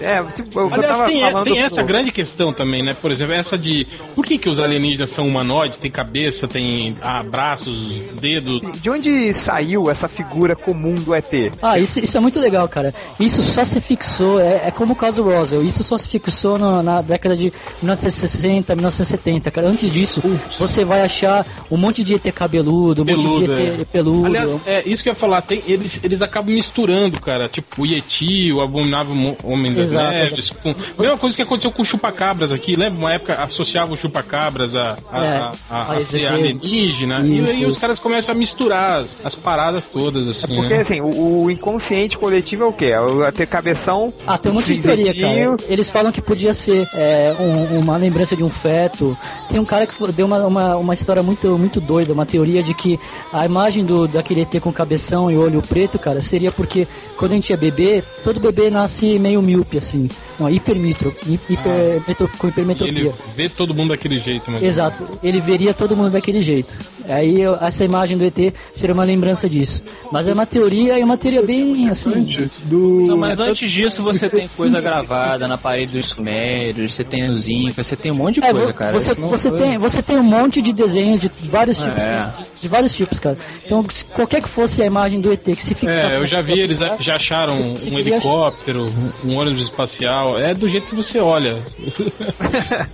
É, é, tipo, eu, Aliás, tava tem, é- falando. tem essa pro- grande questão também, né? Por exemplo, essa de por que, que os alienígenas são humanoides, tem cabeça, tem ah, braços, dedos. De onde saiu essa figura comum do ET? Ah, isso, isso é muito legal, cara. Isso só se fixou, é, é como o caso Roswell, isso só se fixou no- na década de 1960, 1970, cara. Antes disso, você vai achar um monte de ET cabeludo, um monte Peludo, de ET é. peludo. Aliás, é isso que eu ia falar, tem, eles, eles acabam misturando, cara. Tipo, o Yeti, o Abominável Homem das Exato, Neves. Com, mesma coisa que aconteceu com o Chupacabras aqui, lembra? Uma época associava o Chupacabras a, a, É, a, a, a a ser alienígena. e Isso, aí os isso. caras começam a misturar as, as paradas todas, assim. Porque né? assim, o, o inconsciente coletivo é o quê? É o ET cabeção. Ah, tem um monte de teoria, cara. Eles falam que podia ser é, um- uma lembrança de um feto. Tem um cara que deu uma, uma, uma história muito, muito doida, uma teoria de que a imagem do, daquele ET com cabeção e olho preto, cara, seria porque quando a gente é bebê, todo bebê nasce meio míope, assim. Não, hipermitro, hi- hiper, metro- com E hipermetropia. ele vê todo mundo daquele jeito, mas. Exato, ele veria todo mundo daquele jeito. Aí eu- essa imagem do ET seria uma lembrança disso. Mas é uma teoria e uma teoria bem assim. Do... Não, mas antes disso você tem coisa gravada na parede dos sumérios, você tem os incas, você tem um monte de É, coisa, vo- cara. Você, Isso não você, foi- tem, você tem um monte de desenhos de vários tipos. É. De vários tipos, cara. Então, se qualquer que fosse a imagem do ET que se fixasse. É, eu já vi, eles já acharam Você- um você queria helicóptero, um ônibus espacial. É do jeito que você olha.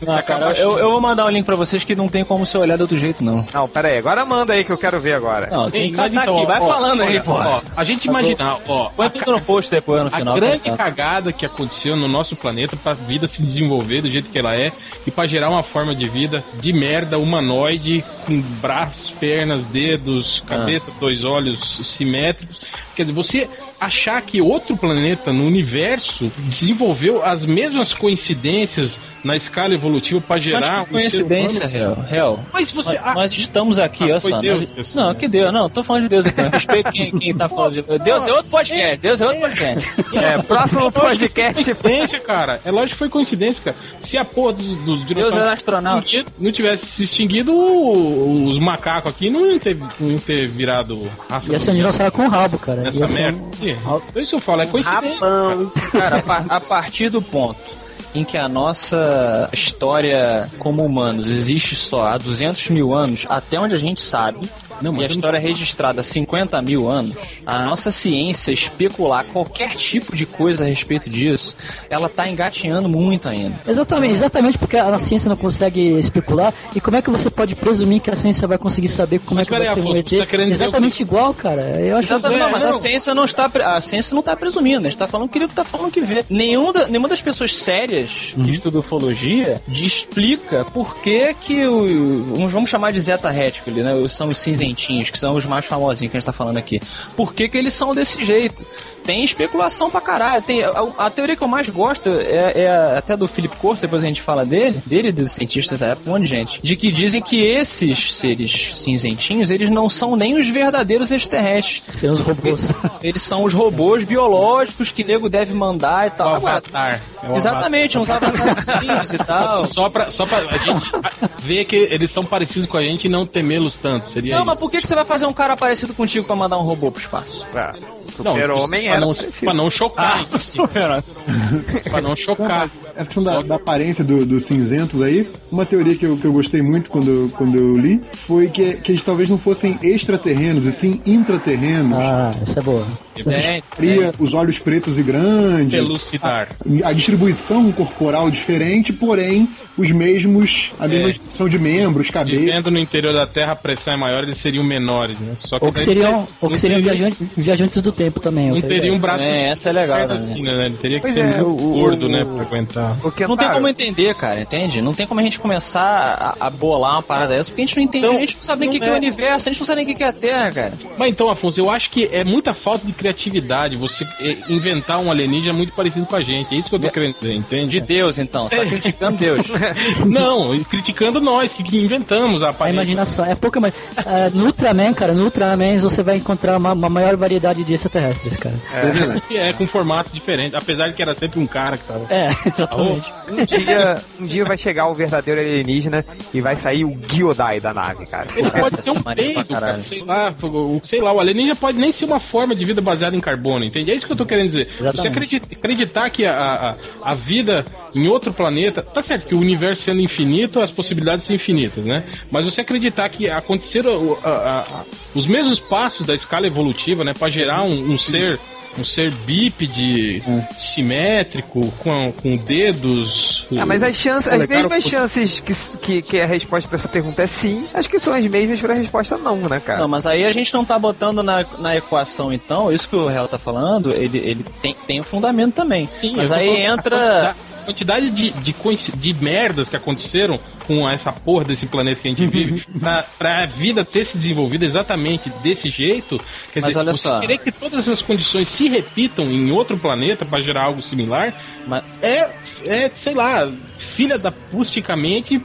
Ah, cara, eu, eu vou mandar um link pra vocês que não tem como você olhar de outro jeito, não. Não, pera aí, agora manda aí que eu quero ver agora. Não, tem Ei, que mas tá então, aqui, ó, vai ó, falando aí, pô. ó, a gente imagina, ó, Põe tudo no post depois no a final. grande tá? cagada que aconteceu no nosso planeta pra vida se desenvolver do jeito que ela é e pra gerar uma forma de vida de merda humanoide com braços, pernas, dedos, cabeça, dois olhos simétricos. Quer dizer, você achar que outro planeta no universo desenvolveu as mesmas coincidências na escala evolutiva pra Mas gerar que coincidência, real. real. Mas você Nós, nós estamos aqui, Ah, olha foi só. Deus nós- não, que Deus, não, tô falando de Deus aqui. eu Respeito quem, quem tá falando de Deus. é outro podcast, Deus é outro podcast. É, próximo podcast. coincidência, cara. É lógico que foi coincidência, cara. Se a porra dos, dos Deus era astronauta. não tivesse se extinguido, os macacos aqui não iam ter, não iam ter virado raça Ia ser um dinossauro com rabo, cara. ser merda. um- isso eu falo, é coincidência. Rapão. Cara, a partir do ponto em que a nossa história como humanos existe só há 200 mil anos, até onde a gente sabe, Não, e a história é registrada há 50 mil anos, a nossa ciência especular qualquer tipo de coisa a respeito disso, ela tá engatinhando muito ainda. Exatamente, exatamente porque a ciência não consegue especular. E como é que você pode presumir que a ciência vai conseguir saber como Mas é que vai ET? você tá Exatamente igual, cara. Eu acho Exatamente, é, não, mas a não. ciência não está a ciência não está presumindo, a gente está falando que está falando que vê. Nenhum da- nenhuma das pessoas sérias Uhum. que estudam ufologia de- explica por que que o vamos, chamar de zeta rético ali, né? São os cinzentinhos cinzentinhos, que são os mais famosinhos que a gente tá falando aqui, por que, que eles são desse jeito? Tem especulação pra caralho. Tem, a, a teoria que eu mais gosto é, é até do Philip Corso, depois a gente fala dele, dele e dos cientistas da época, um monte de gente, de que dizem que esses seres cinzentinhos, eles não são nem os verdadeiros extraterrestres. São os robôs. Eles são os robôs biológicos que nego deve mandar e tal. O Agora, avatar. É o exatamente, uns avatarzinhos e tal. Só pra, só pra a gente ver que eles são parecidos com a gente e não temê-los tanto. Seria Não, isso. mas por que, que você vai fazer um cara parecido contigo pra mandar um robô pro espaço? Ah, Super-Homem era não, parecido. pra não chocar. pra não chocar. Essa questão da, da aparência do- dos cinzentos aí, uma teoria que eu, que eu gostei muito quando, quando eu li foi que, que eles talvez não fossem extraterrenos, e sim intraterrenos. Ah, essa é boa. É- Tem, Teria os olhos pretos e grandes, Elucidar. a distribuição corporal diferente, porém os mesmos, a mesma É. distribuição de membros, cabeça. Vivendo no interior da Terra, a pressão é maior, eles seriam menores, né? Só Ou que seriam, ou que seriam teria- viajantes, viajantes do tempo também. Não teria um braço É, essa é legal também. assim, né? Ele teria que Pois ser é, muito o- gordo, o- né? Pra aguentar. O Não tem Kentaro, como entender, cara, entende? Não tem como a gente começar a, a bolar uma parada dessa, porque a gente não entende, Então, a gente não sabe nem o que, que é o é. universo, a gente não sabe nem o que, que é a Terra, cara. Mas então, Afonso, eu acho que é muita falta de criatividade você eh, inventar um alienígena muito parecido com a gente. É isso que eu tô querendo dizer, entende? De Deus, então. Você tá criticando Deus. Não, criticando nós que, que inventamos a A aparência. imaginação é pouca mais. Ah, no Ultraman, cara, no Ultraman você vai encontrar uma, uma maior variedade de extraterrestres, cara. Que é com formatos diferentes, apesar de que era sempre um cara que tava. É, exatamente. Um dia, um dia vai chegar o verdadeiro alienígena e vai sair o Gyodai da nave, cara. Ele pode ser um peido, cara, sei lá, o, sei lá, o alienígena pode nem ser uma forma de vida baseada em carbono, entende? É isso que eu tô querendo dizer. Você Exatamente. acredita- acreditar que a, a, a vida em outro planeta, tá certo que o universo sendo infinito, as possibilidades são infinitas, né? Mas você acreditar que aconteceram a- os mesmos passos da escala evolutiva, né, para gerar um, um ser um ser bípede, simétrico, com, com dedos. Ah, mas as chances, as mesmas o- chances que, que, que a resposta pra essa pergunta é sim, acho que são as mesmas pra resposta não, né, cara? Não, mas aí a gente não tá botando na, na equação, então, isso que o réu tá falando, ele, ele tem, tem um fundamento também. Sim, mas aí entra. A quantidade de, de, de merdas que aconteceram com essa porra desse planeta que a gente vive, pra, pra vida ter se desenvolvido exatamente desse jeito, quer Mas dizer, olha você só. querer que todas essas condições se repitam em outro planeta pra gerar algo similar, Mas- é, é, sei lá, filha da pusticamente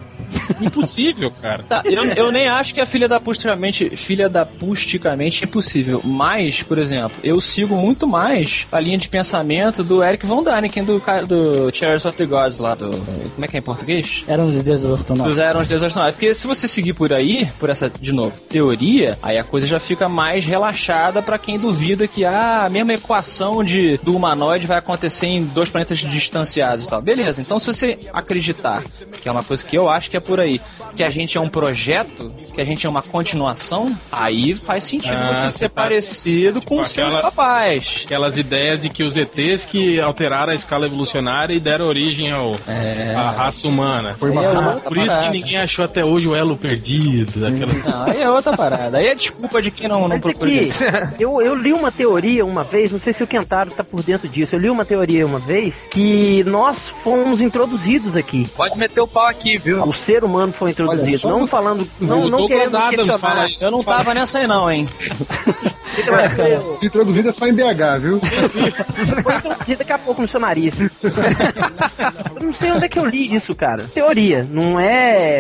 impossível, cara. Tá, eu, eu nem acho que a filha da pusticamente, filha da pusticamente é impossível. Mas, por exemplo, eu sigo muito mais a linha de pensamento do Eric Von Däniken do, do Chairs of the Gods lá do. Como é que é em português? Eram os deuses astronautas. Dos eram os deuses astronautas. Porque se você seguir por aí, por essa, de novo, teoria, aí a coisa já fica mais relaxada pra quem duvida que ah, a mesma equação de, do humanoide vai acontecer em dois planetas distanciados e tal. Beleza, então se você acreditar, que é uma coisa que eu acho que é por aí, que a gente é um projeto, que a gente é uma continuação, aí faz sentido Ah, você ser tá- parecido com tipo os seus aquela- papais. Aquelas ideias de que os ETs que alteraram a escala evolucionária e deram origem ao, É. à raça humana. Aí é outra Por isso que ninguém achou até hoje o elo perdido. Aquelas... Não, aí é outra parada. Aí é desculpa de quem não, não aqui, direito. eu, eu li uma teoria uma vez, não sei se o Kentaro tá por dentro disso, eu li uma teoria uma vez que nós fomos introduzidos aqui. Pode meter o pau aqui, viu? O ser humano foi introduzido, só não você- falando, não, O não querendo Adams questionar. isso. Eu não tava nessa aí não, hein? Eu- Introduzida só em BH, viu? Foi introduzido daqui a pouco no seu nariz. eu não sei onde é que eu li isso, cara. Teoria, não é.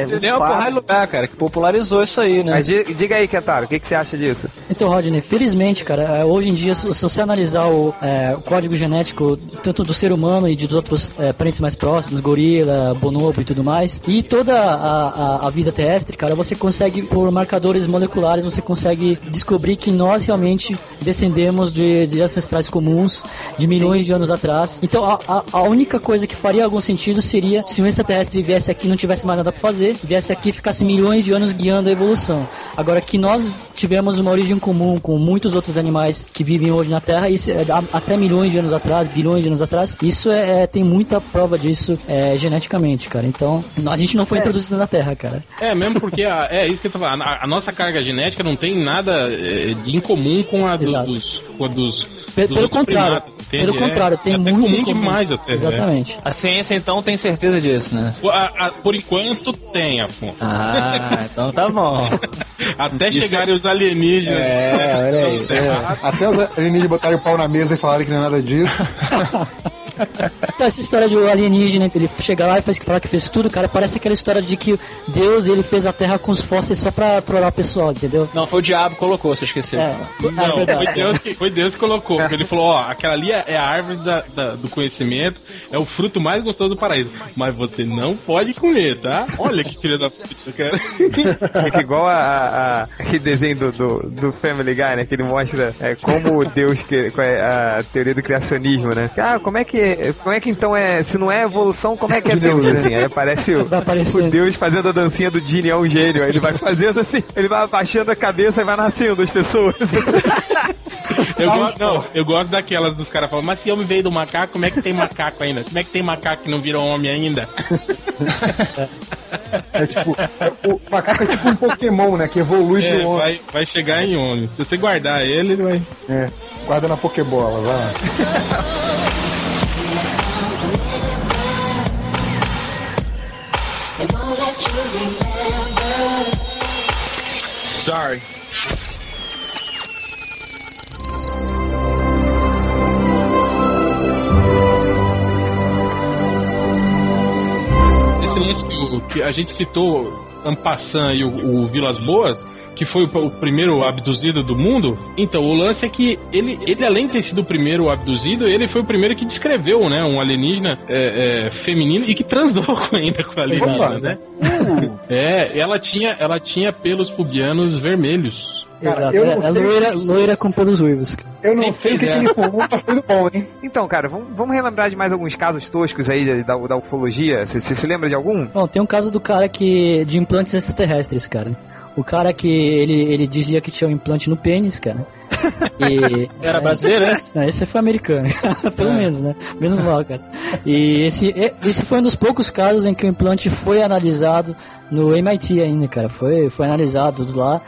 Você deu uma porrada de lugar, cara, que popularizou isso aí, né? Mas di- diga aí, Kentaro, o que, que você acha disso? Então, Rodney, felizmente, cara, é, hoje em dia, se você analisar o, é, o código genético tanto do ser humano e dos outros é, parentes mais próximos, gorila, bonobo e tudo mais, e toda a, a, a vida terrestre, cara, você consegue, por marcadores moleculares, você consegue descobrir que nós realmente descendemos de, de ancestrais comuns de milhões de anos atrás. Então, a, a, a única coisa que faria algum sentido seria se um extraterrestre viesse aqui e não tivesse mais nada pra fazer, viesse aqui e ficasse milhões de anos guiando a evolução. Agora, que nós tivemos uma origem comum com muitos outros animais que vivem hoje na Terra, isso é, até milhões de anos atrás, bilhões de anos atrás, isso é, é- tem muita prova disso é, geneticamente, cara. Então, a gente não foi introduzido na Terra, cara. É, mesmo porque a- é isso que eu tô falando. A, a nossa carga genética não tem nada é, de incomum com a do- Exato. dos, com a dos, Pe- dos pelo contrário, entende? Pelo contrário, tem é até muito comum em comum. demais até. né? Exatamente. A ciência, então, tem certeza disso, né? Por- a- a- por enquanto tem, Afonso. Ah, então tá bom. Até Isso chegarem os alienígenas. É, olha aí. É. Até os alienígenas botarem o pau na mesa e falarem que não é nada disso. Então, essa história de o alienígena, ele chegar lá e faz, falar que fez tudo, cara, parece aquela história de que Deus ele fez a Terra com os fósseis só pra trollar o pessoal, entendeu? Não, foi o diabo que colocou, você esqueceu. É, Não, é foi Deus, que, foi Deus que colocou. Ele falou, ó, aquela ali é é a árvore da- da- do conhecimento, é o fruto mais gostoso do paraíso. Mas você não pode comer, tá? Olha que filha da puta, cara. Fica igual a, a- a- aquele desenho do, do, do Family Guy, né? Que ele mostra é, como Deus, que, qual é a teoria do criacionismo, né? Ah, como é que, como é que então é, se não é evolução, como é que é Deus, assim? Aí aparece o, o Deus fazendo a dancinha do Genie, é um gênio. Aí ele vai fazendo assim, ele vai abaixando a cabeça e vai nascendo as pessoas. Eu gosto, não, eu gosto daquelas dos caras falando, mas se homem veio do macaco, como é que tem macaco ainda? Como é que tem macaco que não virou homem ainda? É tipo, o macaco é tipo um Pokémon, né? Que evolui É, pro homem. vai, vai chegar em homem. Se você guardar ele, ele vai. É, guarda na Pokébola, vai lá. Sorry. Esse lance que, a gente citou, Ampassan e o, o Vilas Boas, que foi o, o primeiro abduzido do mundo. Então, o lance é que ele, ele, além de ter sido o primeiro abduzido, ele foi o primeiro que descreveu, né? Um alienígena é, é, feminino e que transou com- ainda com a alienígena, Opa. né? É, ela tinha, ela tinha pelos pubianos vermelhos. Exato. eu É, não é sei- loira, loira com pelos ruivos. Eu não Sempre sei o que, que fiz ele falou, mas foi bom, hein? Então, cara, vamos, vamos relembrar de mais alguns casos toscos aí da, da ufologia. Você você se lembra de algum? Bom, tem um caso do cara que de implantes extraterrestres, cara. O cara que ele, ele dizia que tinha um implante no pênis, cara. E, Era brasileiro, né? Não, esse foi americano, pelo É. menos, né? Menos mal, cara. E esse, esse foi um dos poucos casos em que o implante foi analisado no MIT ainda, cara. Foi, foi analisado tudo lá,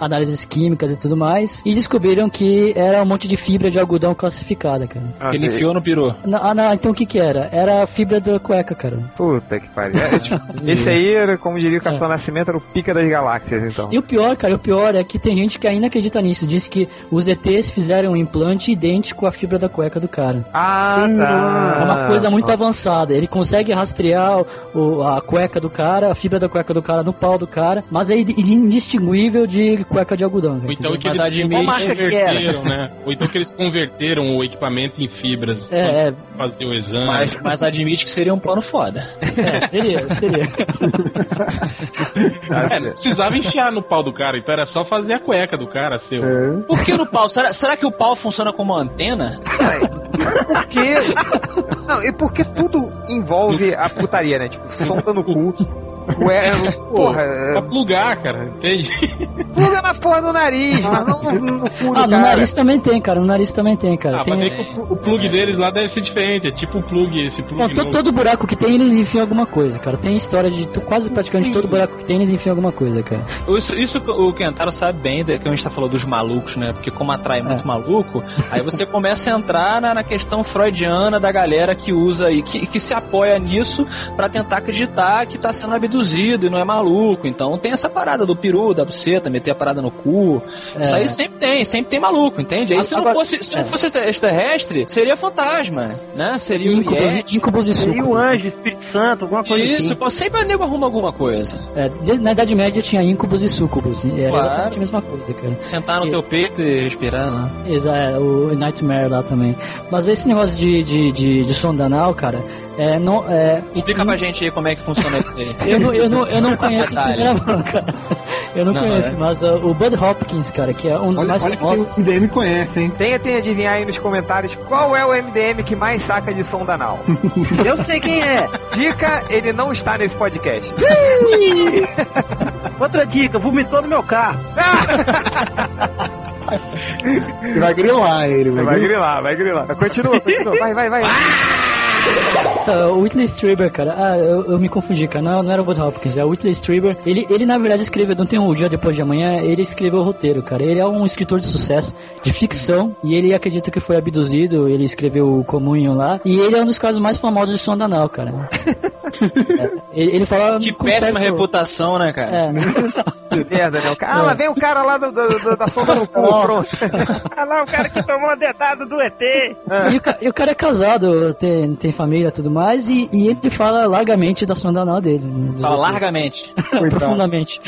análises químicas e tudo mais, e descobriram que era um monte de fibra de algodão classificada, cara. Que ele enfiou no peru. Na- Ah, não, então o que que era? Era a fibra da cueca, cara. Puta que pariu. É, tipo, esse aí, era, como diria o Capitão Nascimento, era o pica das galáxias, então. E o pior, cara, o pior é que tem gente que ainda acredita nisso. Diz que os ETs fizeram um implante idêntico à fibra da cueca do cara. Ah, tá. É uma coisa muito avançada. Ele consegue rastrear o- a cueca do cara, a fibra da cueca do cara no pau do cara, mas é indistinguível de cueca de algodão. Ou então que Mas eles marca que converteram, né? Ou então que eles converteram o equipamento em fibras É, é, pra fazer o exame. Mas, mas admite que seria um plano foda. é, seria, seria. É, não precisava enfiar no pau do cara, então era só fazer a cueca do cara, seu. Por que no pau? Será, será que o pau funciona como uma antena? Porque. Não, e porque tudo envolve a putaria, né? Tipo, sonda no cu. Ué, porra, Pra é, plugar, cara, entende? pluga na porra do nariz, mas não cu do Ah, no nariz também tem, cara. No nariz também tem, cara. Ah, tem... mas é que o, o plug deles lá deve ser diferente, é tipo um plug, esse plug Não, to- novo. todo buraco que tem, eles enfiam alguma coisa, cara. Tem história de quase praticamente todo buraco que tem, eles enfiam alguma coisa, cara. Isso, isso o Kentaro sabe bem, que a gente tá falando dos malucos, né? Porque como atrai muito maluco, aí você começa a entrar na, na questão freudiana da galera que usa e que, que se apoia nisso pra tentar acreditar que tá sendo abduzido e não é maluco. Então tem essa parada do peru, da buceta, meter a parada no cu. Isso aí sempre tem, sempre tem maluco, entende? Aí se não Agora- fosse, se não é. fosse extraterrestre, seria fantasma, né? Seria íncubos e Seria o sucubus. né? anjo, Espírito Santo, alguma coisa Isso, assim. pô, sempre o nego arruma alguma coisa. É, na Idade Média tinha íncubos e sucubus. e Era Claro. exatamente a mesma coisa, cara. Sentar no E- teu peito e respirar, né? Exa- é, o Nightmare lá também. Mas esse negócio de, de, de, de sonda anal, cara, é, não, é, Explica que- pra gente aí como é que funciona isso aí. Eu não, eu não, eu não conheço em primeira mão, cara. Eu não, Não, conheço, é. mas uh, o Bud Hopkins, cara, que é um dos Olha, mais olha que famosos. tem- o IDM conhece, hein? Tentem adivinhar aí nos comentários qual é o MDM que mais saca de sonda anal. Eu sei quem é. Dica, ele não está nesse podcast. Outra dica, vomitou no meu carro. Vai grilar ele, vai, Vai grilar. grilar, vai grilar. Continua, continua. Vai, vai, vai. O Whitley Strieber, cara, ah, eu, eu me confundi, cara, não, não era o Bud Hopkins, é o Whitley Strieber. Ele, ele na verdade escreveu, não tem um dia depois de amanhã, ele escreveu o roteiro, cara. Ele é um escritor de sucesso, de ficção, e ele acredita que foi abduzido, ele escreveu o Comunhão lá, e ele é um dos casos mais famosos de sonda anal, cara. É, ele, ele fala... Que péssima reputação, né, cara? É, Que merda, né? O cara, ah, lá vem o cara lá do- do- do- da sonda no cu, pronto. Ah lá, o cara que tomou a dedada do ET. E o, e o cara é casado, tem, tem família e tudo mais, e, e ele fala largamente da sonda anal dele. dos Fala largamente. Profundamente.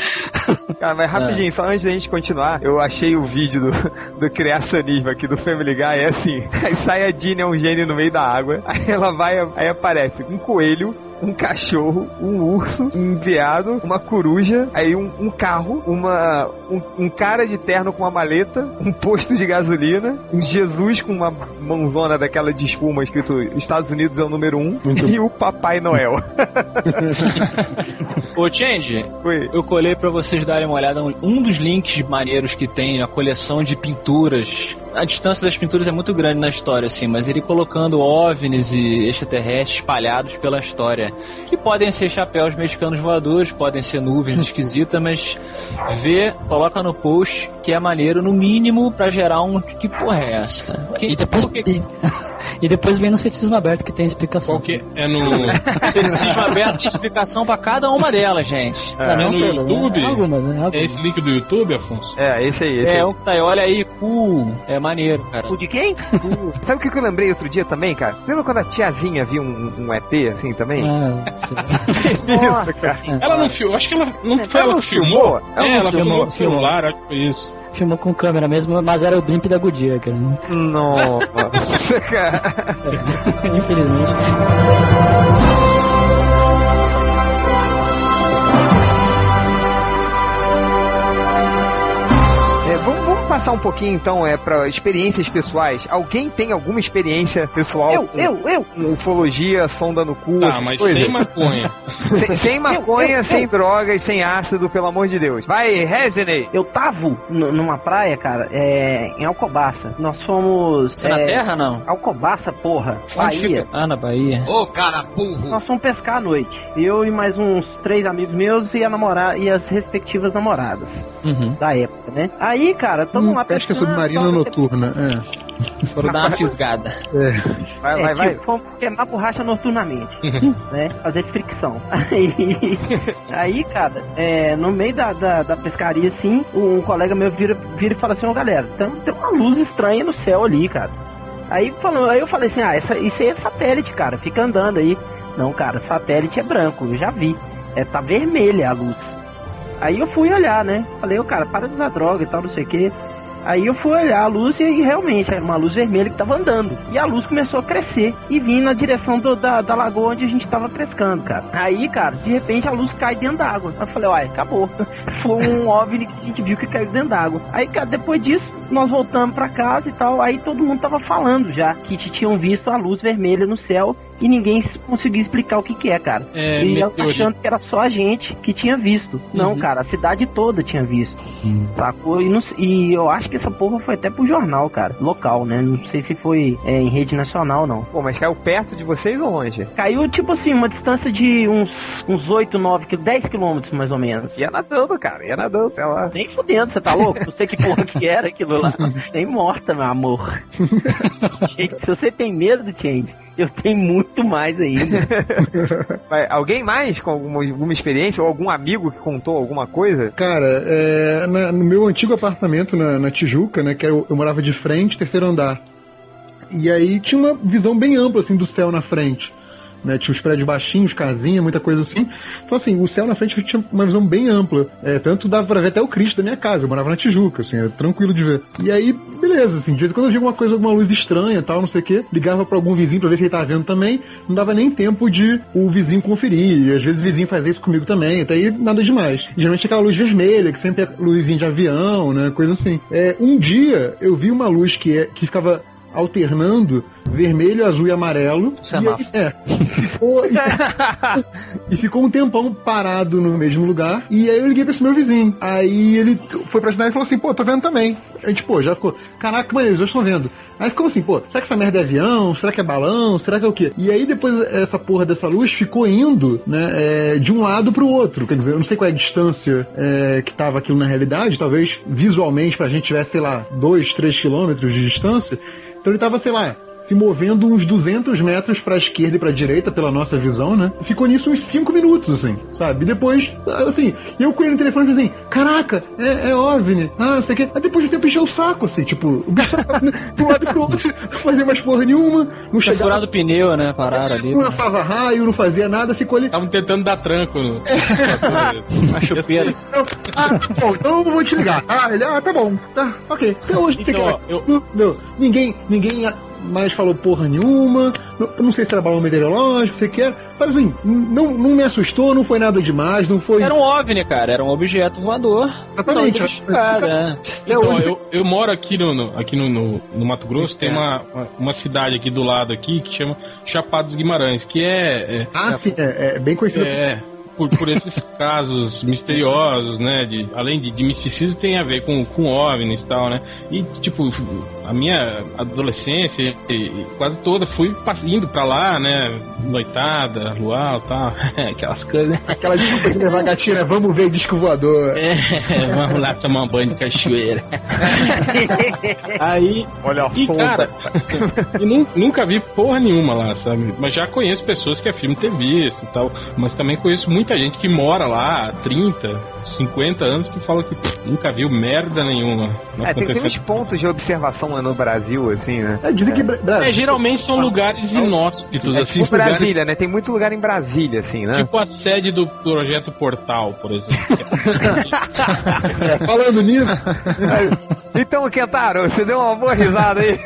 Cara, mas rapidinho, só antes da gente continuar, eu achei o vídeo do, do criacionismo aqui do Family Guy, é assim, aí sai a Dini, é um gênio no meio da água, aí ela vai, aí aparece um coelho, um cachorro, um urso, um veado, uma coruja, aí um, um carro, uma um, um cara de terno com uma maleta, um posto de gasolina, um Jesus com uma mãozona daquela de espuma escrito Estados Unidos é o número um, e o Papai Noel. Ô, Change, Foi. eu colei pra vocês darem uma olhada. Um dos links maneiros que tem na coleção de pinturas. A distância das pinturas é muito grande na história, assim, mas ele colocando OVNIs e extraterrestres espalhados pela história. Que podem ser chapéus mexicanos voadores, podem ser nuvens esquisitas, mas vê, coloca no post que é maneiro, no mínimo, pra gerar um. Que porra é essa? Que, E depois, por que- e, depois vem no cetismo aberto que tem explicação. Qual que é no. ceticismo aberto tem explicação pra cada uma delas, gente. Ah, não no todas, né? YouTube? Algumas, né? É Algumas. esse link do YouTube, Afonso? É, esse aí, esse É, aí. um que tá aí, olha aí, cu, é maneiro, cara. O de quem? Sabe o que eu lembrei outro dia também, cara? Você lembra quando a tiazinha viu um, um ET assim também? Ah, sim. Nossa Isso, cara. Ela não filmou, acho que ela não foi Ela ela filmou. filmou? Ela é, ela filmou, filmou filmou. celular, acho que foi isso. Filmou com câmera mesmo, mas era o blimp da Goodyear, cara. Nossa, cara. Infelizmente. Passar um pouquinho então é, para experiências pessoais. Alguém tem alguma experiência pessoal Eu, com, eu, eu. com ufologia, sonda no cu, Tá, essas mas coisas? sem maconha. Sem, sem maconha, eu, eu. sem droga e sem ácido, pelo amor de Deus. Vai, Resinei. Eu tava numa praia, cara, é, em Alcobaça. Nós fomos. Você é na é, terra, não? Alcobaça, porra. Onde Bahia. fica? Ah, na Bahia. Ô, cara burro. Nós fomos pescar à noite. Eu e mais uns três amigos meus e a namorada e as respectivas namoradas Uhum. da época, né? Aí, cara, tamo Hum, lá pesca pescando, submarina noturna. É. Foram dar uma fisgada. Vai, É, vai, vai. tipo, fomos queimar borracha noturnamente, né? Fazer fricção. Aí, aí cara, é, no meio da, da, da pescaria, assim, um colega meu vira, vira e fala assim, ô galera, tem, tem uma luz estranha no céu ali, cara. Aí, falou, aí eu falei assim, ah, essa, isso aí é satélite, cara, fica andando aí. Não, cara, satélite é branco, eu já vi. É, tá vermelha a luz. Aí eu fui olhar, né? Falei, ô cara, para de usar droga e tal, não sei o que. Aí eu fui olhar a luz e realmente era uma luz vermelha que tava andando. E a luz começou a crescer e vir na direção do- da, da lagoa onde a gente tava pescando, cara. Aí, cara, de repente a luz cai dentro d'água. Eu falei, uai, acabou. Foi um OVNI que a gente viu que caiu dentro d'água. Aí, cara, depois disso, nós voltamos pra casa e tal. Aí todo mundo tava falando já que tinham visto a luz vermelha no céu e ninguém conseguia explicar o que que é, cara. É, e eu meteorito. achando que era só a gente que tinha visto. Não, cara, a cidade toda tinha visto. Sacou? E, não e eu acho que essa porra foi até pro jornal, cara. Local, né? Não sei se foi é, em rede nacional, não. Pô, mas caiu perto de vocês ou longe? Caiu, tipo assim, uma distância de uns, uns 8, 9, quil- 10 quilômetros mais ou menos. Ia nadando, cara. Ia nadando, sei lá. Nem fudendo, você tá louco? Não sei que porra que era aquilo lá. Nem morta, meu amor. Gente, se você tem medo do change, eu tenho muito mais ainda. Vai, alguém mais com alguma, alguma experiência ou algum amigo que contou alguma coisa? Cara, é, na- no meu antigo apartamento na, na Tijuca, né, que eu, eu morava de frente, terceiro andar. E aí tinha uma visão bem ampla assim do céu na frente. Né, tinha os prédios baixinhos, casinha, muita coisa assim. Então, assim, o céu na frente tinha uma visão bem ampla. É, tanto dava pra ver até o Cristo da minha casa. Eu morava na Tijuca, assim, era tranquilo de ver. E aí, beleza, assim, de vez em quando eu via alguma coisa, alguma luz estranha tal, não sei o quê. Ligava pra algum vizinho pra ver se ele tava vendo também. Não dava nem tempo de o vizinho conferir. E às vezes o vizinho fazia isso comigo também. Até aí, nada demais. E, geralmente aquela luz vermelha, que sempre é luzinha de avião, né? Coisa assim. É, um dia eu vi uma luz que, é, que ficava alternando vermelho, azul e amarelo. E, aí, é, ficou, e, e ficou um tempão parado no mesmo lugar. E aí eu liguei pra esse meu vizinho. Aí ele foi pra janela e falou assim: pô, tô vendo também. A gente, pô, já ficou. Caraca, maneiro, os dois estão vendo. Aí ficou assim, pô, será que essa merda é avião? Será que é balão? Será que é o quê? E aí depois essa porra dessa luz ficou indo, né, é, de um lado pro outro. Quer dizer, eu não sei qual é a distância é, que tava aquilo na realidade, talvez visualmente pra gente tivesse, sei lá, 2, 3 quilômetros de distância. Então ele tava, sei lá, se movendo uns 200 metros pra esquerda e pra direita pela nossa visão, né? Ficou nisso uns 5 minutos, assim, sabe? E depois, assim, eu com ele no telefone falei assim, caraca, é, é OVNI, ah, não sei o quê. Aí depois do tempo encheu o saco, assim, tipo, o bicho pro lado pro outro, não fazia mais porra nenhuma, não chegava, furado o pneu, né? Pararam ali. não lançava raio, não fazia nada, ficou ali. Estavam tentando dar tranco no. A chupeira. Então, ah, bom, então eu vou te ligar. Ah, ele, ah, tá bom, tá, ok. Até hoje, Então, que. ó, eu- Não, não, ninguém, ninguém mais falou porra nenhuma. Não, não sei se era balão meteorológico, não sei o que era. Sabe assim, não, não me assustou, não foi nada demais, não foi. Era um OVNI, cara. Era um objeto voador. Exatamente. Não é. Então, eu, eu moro aqui no, no- aqui no, no, no Mato Grosso, tem uma, uma, uma cidade aqui do lado aqui que chama Chapada dos Guimarães, que é, é, Ah, sim, é, é bem conhecido. é por, por esses casos misteriosos, né? De, além de, de misticismo, tem a ver com, com OVNIs e tal, né? E, tipo, a minha adolescência quase toda fui indo pra lá, né? Noitada, luau e tal, aquelas coisas, né? Aquela desculpa de levar gatinha, né? vamos ver disco voador. É, vamos lá tomar um banho de cachoeira. Aí, Olha a e fonte. cara, e nu- nunca vi porra nenhuma lá, sabe? Mas já conheço pessoas que afirmam ter visto e tal. Mas também conheço muita gente que mora lá há 30, 50 anos que fala que pff, nunca viu merda nenhuma. Não É, tem, tem uns pontos de observação lá no Brasil, assim, né? É, dizem que Bra- Brasil. É, geralmente são lugares inóspitos, É assim, tipo lugares- Brasília, né? Tem muito lugar em Brasília, assim, né? tipo a sede do projeto Portal, por exemplo. É, falando nisso, Então, Kentaro, você deu uma boa risada aí.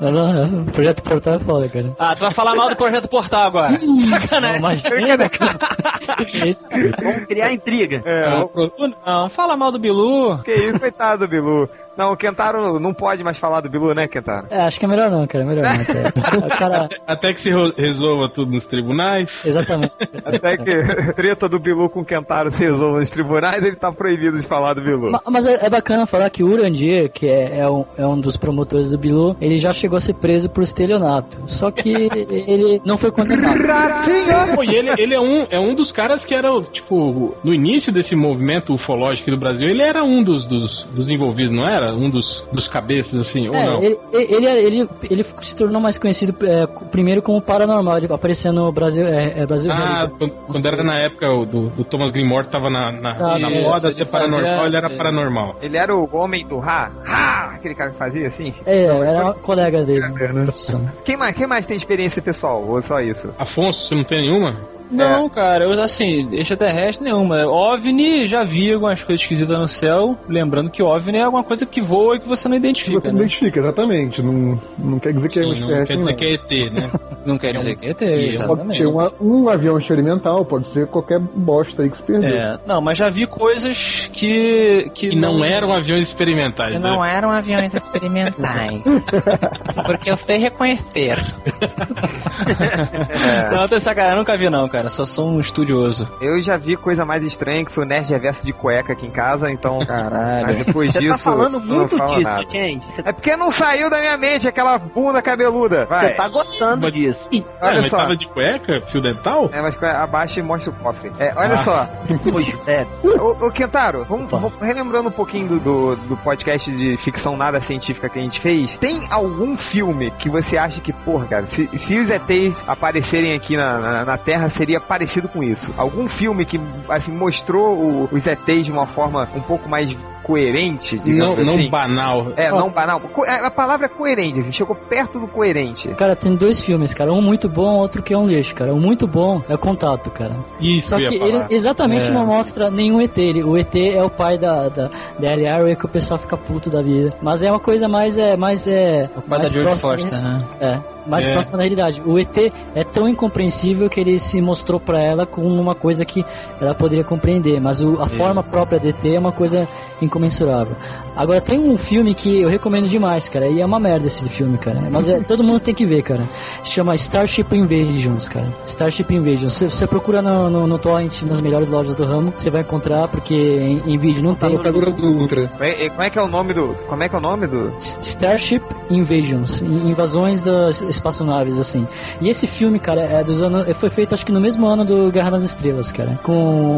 Não, não, não, o projeto Portal é foda, cara. Ah, tu vai falar mal do Projeto Portal agora. Não, Sacanagem. imagina, cara. Vamos criar intriga. Ah, Não, não, fala mal do Bilu. Que isso, coitado do Bilu. Não, o Kentaro não pode mais falar do Bilu, né, Kentaro? É, acho que é melhor não, cara. é Melhor não, cara. Cara. Até que se resolva tudo nos tribunais. Exatamente. Até que treta do Bilu com o Kentaro se resolva nos tribunais, ele tá proibido de falar do Bilu. Ma- Mas é, é bacana falar que o Urandir, que é, é um, é um dos promotores do Bilu, ele já chegou a ser preso por estelionato. Só que ele não foi condenado. Pô, e ele, ele é, um, é um dos caras que era, tipo, no início desse movimento ufológico aqui do Brasil, ele era um dos, dos, dos envolvidos, não era? Um dos, dos cabeças, assim, ou É, não? ele, ele, ele, ele se tornou mais conhecido é, primeiro como paranormal, ele apareceu no Brasil, é, é Brasil Ah, quando, quando era na época o do, do Thomas Greenmore tava na, na, Sabe, na isso, moda ele ser paranormal, fazia- ele era é. paranormal. Ele era o homem do Ra? Ra! Aquele cara que fazia assim? É, era um colega dele, né? Quem mais, quem mais tem experiência pessoal? Ou só isso? Afonso, você não tem nenhuma? Não, cara, eu assim, extraterrestre nenhuma. OVNI, já vi algumas coisas esquisitas no céu. Lembrando que OVNI é alguma coisa que voa e que você não você identifica, não né? identifica, exatamente. Não, não quer dizer que é um Sim, não quer extraterrestre, dizer não. que é ET, né? Não quer dizer que é ET, Pode Pode exatamente. ser uma- um avião experimental, pode ser qualquer bosta aí que se perdeu. É, não, mas já vi coisas que. que E não eram aviões experimentais. Que né? não eram aviões experimentais. Porque eu sei reconhecer. Não, tô sacanagem, eu nunca vi não, cara. Só sou um estudioso. Eu já vi coisa mais estranha que foi o Nerd Reverso de cueca aqui em casa, então. Mas Caralho. depois Você disso. tá falando não muito falo disso, nada. gente. Você É porque não saiu da minha mente aquela bunda cabeluda. Vai. você tá gostando Mas- disso. É, Olha mas só. tava de cueca, fio dental? É, mas abaixa e mostra o cofre. É, olha Ah. só. Hoje, é. Ô, ô Kentaro, vamos, vamos- relembrando um pouquinho do, do, do podcast de ficção nada científica que a gente fez. Tem algum filme que você acha que, porra, cara, se, se os ETs aparecerem aqui na, na, na Terra, seria parecido com isso? Algum filme que, assim, mostrou o- os ETs de uma forma um pouco mais coerente, Não, digamos não assim? banal. É, Ó. não banal. Co- é, A palavra é coerente, assim, chegou perto do coerente. Cara, tem dois filmes, cara. Um muito bom, outro que é um lixo, cara. O muito bom é o Contato, cara. Isso Só que ele exatamente É. não mostra nenhum ET. Ele, o ET é o pai da, da, da Ellie Arrow que o pessoal fica puto da vida. Mas é uma coisa mais. É, mais é, O pai da mais Jodie próxima, Foster, né? É. mais É. próxima da realidade. O ET é tão incompreensível que ele se mostrou pra ela como uma coisa que ela poderia compreender, mas o- a forma própria do ET é uma coisa incomensurável. Agora tem um filme que eu recomendo demais, cara, e é uma merda esse filme, cara. Mas é, todo mundo tem que ver, cara. Chama Starship Invasions, cara. Starship Invasions. Você, você procura no, no, no torrent, nas melhores lojas do ramo, você vai encontrar, porque em, em vídeo não Tá tem. locadora do Ultra. Como é, como é que é o nome do. Como é que é o nome do. Starship Invasions, in- invasões das espaçonaves, assim. E esse filme, cara, é dos anos, foi feito acho que no mesmo ano do Guerra nas Estrelas, cara. Com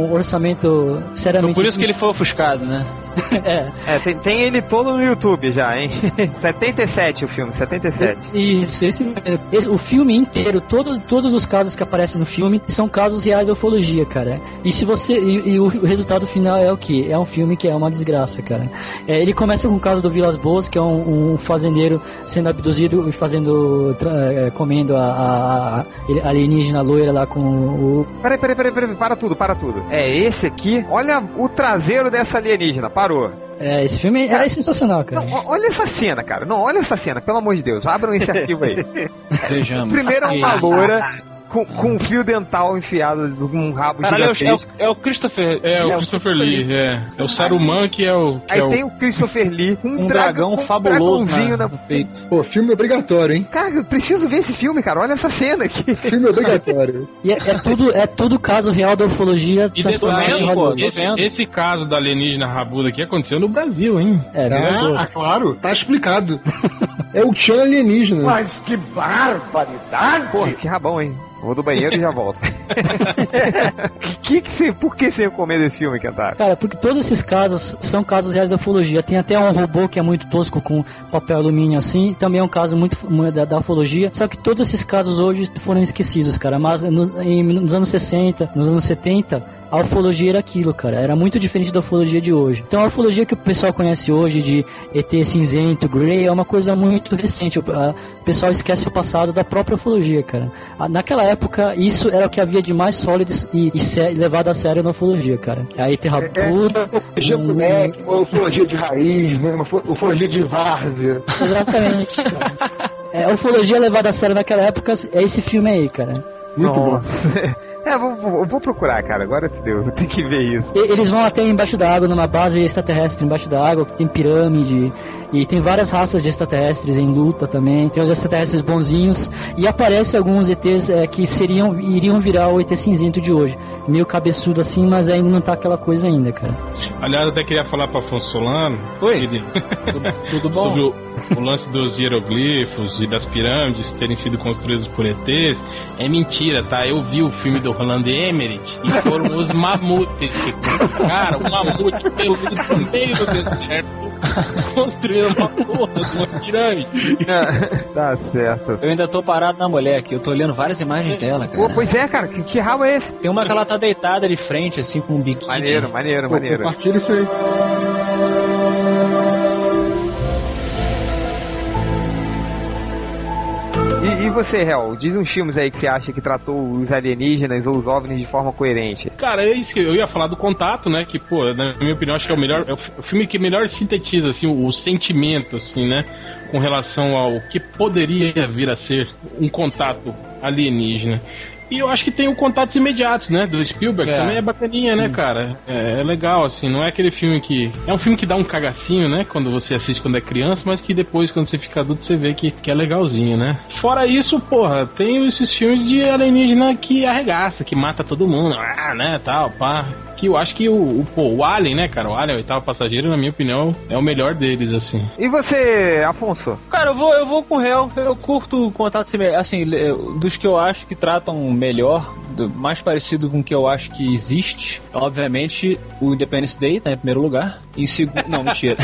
um orçamento Foi seriamente. por isso que ele foi ofuscado, né? é. É, tem, tem ele todo no YouTube já, hein? 77 o filme, 77. Isso, esse, esse- o filme inteiro, todos, todos os casos que aparecem no filme são casos reais da ufologia, cara. E se você e, e o, o resultado final é o que? É um filme que é uma desgraça, cara. É, ele começa com o caso do Vilas Boas, que é um, um fazendeiro sendo abduzido e fazendo é, comendo a, a, a alienígena loira lá com o Peraí, peraí, peraí, peraí, para tudo, para tudo. É esse aqui? Olha o traseiro dessa alienígena, parou. É, esse filme é, sensacional, cara. Não, olha essa cena, cara. Não, olha essa cena, pelo amor de Deus. Abram esse arquivo aí. Vejamos. Primeiro é uma loura com, com um fio dental enfiado num rabo Caralho, é o, é, gigantesco. o, é o Christopher. É, o Christopher Lee, é. É o Saruman que é o. Que Aí é tem o Christopher Lee Um dra- dragão com um fabuloso dragãozinho na, no peito. Pô, filme obrigatório, hein? Cara, eu preciso ver esse filme, cara. Olha essa cena aqui. Filme obrigatório. E é, é tudo, é tudo caso real da ufologia E transformado detalhe, em pô, esse, vendo. esse caso da alienígena rabuda aqui aconteceu no Brasil, hein? É, verdade. Ah, claro, tá explicado. É o Chan alienígena. Mas que barbaridade! Porra, que rabão, hein? Vou do banheiro e já volto. que que você, por que você recomenda esse filme, Kentaro? Cara, porque todos esses casos são casos reais da ufologia. Tem até um robô que é muito tosco com papel alumínio assim, também é um caso muito mu- da, da ufologia. Só que todos esses casos hoje foram esquecidos, cara. Mas no- em- nos anos 60, nos anos 70, a ufologia era aquilo, cara. Era muito diferente da ufologia de hoje. Então a ufologia que o pessoal conhece hoje de ET cinzento, Grey, é uma coisa muito recente. O, pessoal esquece o passado da própria ufologia, cara. Naquela época, isso era o que havia de mais sólido e, e levado a sério na ufologia, cara. A ET rabuda, Ufologia um- moleque, uma ufologia de raiz, né? uma ufologia de várzea. Exatamente. cara. É, a ufologia levada a sério naquela época é esse filme aí, cara. Muito bom. É, vou, vou, vou procurar, cara. Agora deu, ter que ver isso. Eles vão até embaixo da água, numa base extraterrestre embaixo da água, que tem pirâmide. E tem várias raças de extraterrestres em luta também. Tem os extraterrestres bonzinhos. E aparece alguns ETs é, que seriam, iriam virar o ET cinzento de hoje. Meio cabeçudo assim, mas ainda não tá aquela coisa ainda, cara. Aliás, eu até queria falar pra Afonso Solano. Oi. ele- Tudo, tudo bom? sobre o, o lance dos hieroglifos e das pirâmides terem sido construídas por ETs. É mentira, tá? Eu vi o filme do Roland Emmerich e foram os mamutes que cara, um mamute peludo no meio do deserto construíram uma porra uma pirâmide. tá certo. Eu ainda tô parado na mulher aqui, eu tô olhando várias imagens dela, Pô, cara. pois é, cara. Que, que rabo é esse? Tem uma que ela tá deitada de frente, assim, com um biquíni. Maneiro, maneiro, Pô, maneiro. compartilha isso aí. E, e você, Hel? Diz uns filmes aí que você acha que tratou os alienígenas ou os OVNIs de forma coerente. Cara, é isso que eu ia falar do contato, né? Que, pô, na minha opinião, acho que é o melhor. É o fi- o filme que melhor sintetiza, assim, o, o sentimento, assim, né? Com relação ao que poderia vir a ser um contato alienígena. E eu acho que tem o Contatos Imediatos, né? Do Spielberg. É. Também é bacaninha, né, cara? É, é legal, assim. Não é aquele filme que. É um filme que dá um cagacinho, né? Quando você assiste quando é criança, mas que depois, quando você fica adulto, você vê que, que é legalzinho, né? Fora isso, porra, tem esses filmes de alienígena que arregaça, que mata todo mundo. Ah, né? Tal, pá. Que eu acho que o, o, pô, o Alien, né, cara? O Alien, o oitavo passageiro, na minha opinião, é o melhor deles, assim. E você, Afonso? Cara, eu vou, eu vou com o réu. Eu curto contato semi- assim, dos que eu acho que tratam melhor, do- mais parecido com o que eu acho que existe. Obviamente, o Independence Day tá em primeiro lugar. Em segundo. Não, mentira.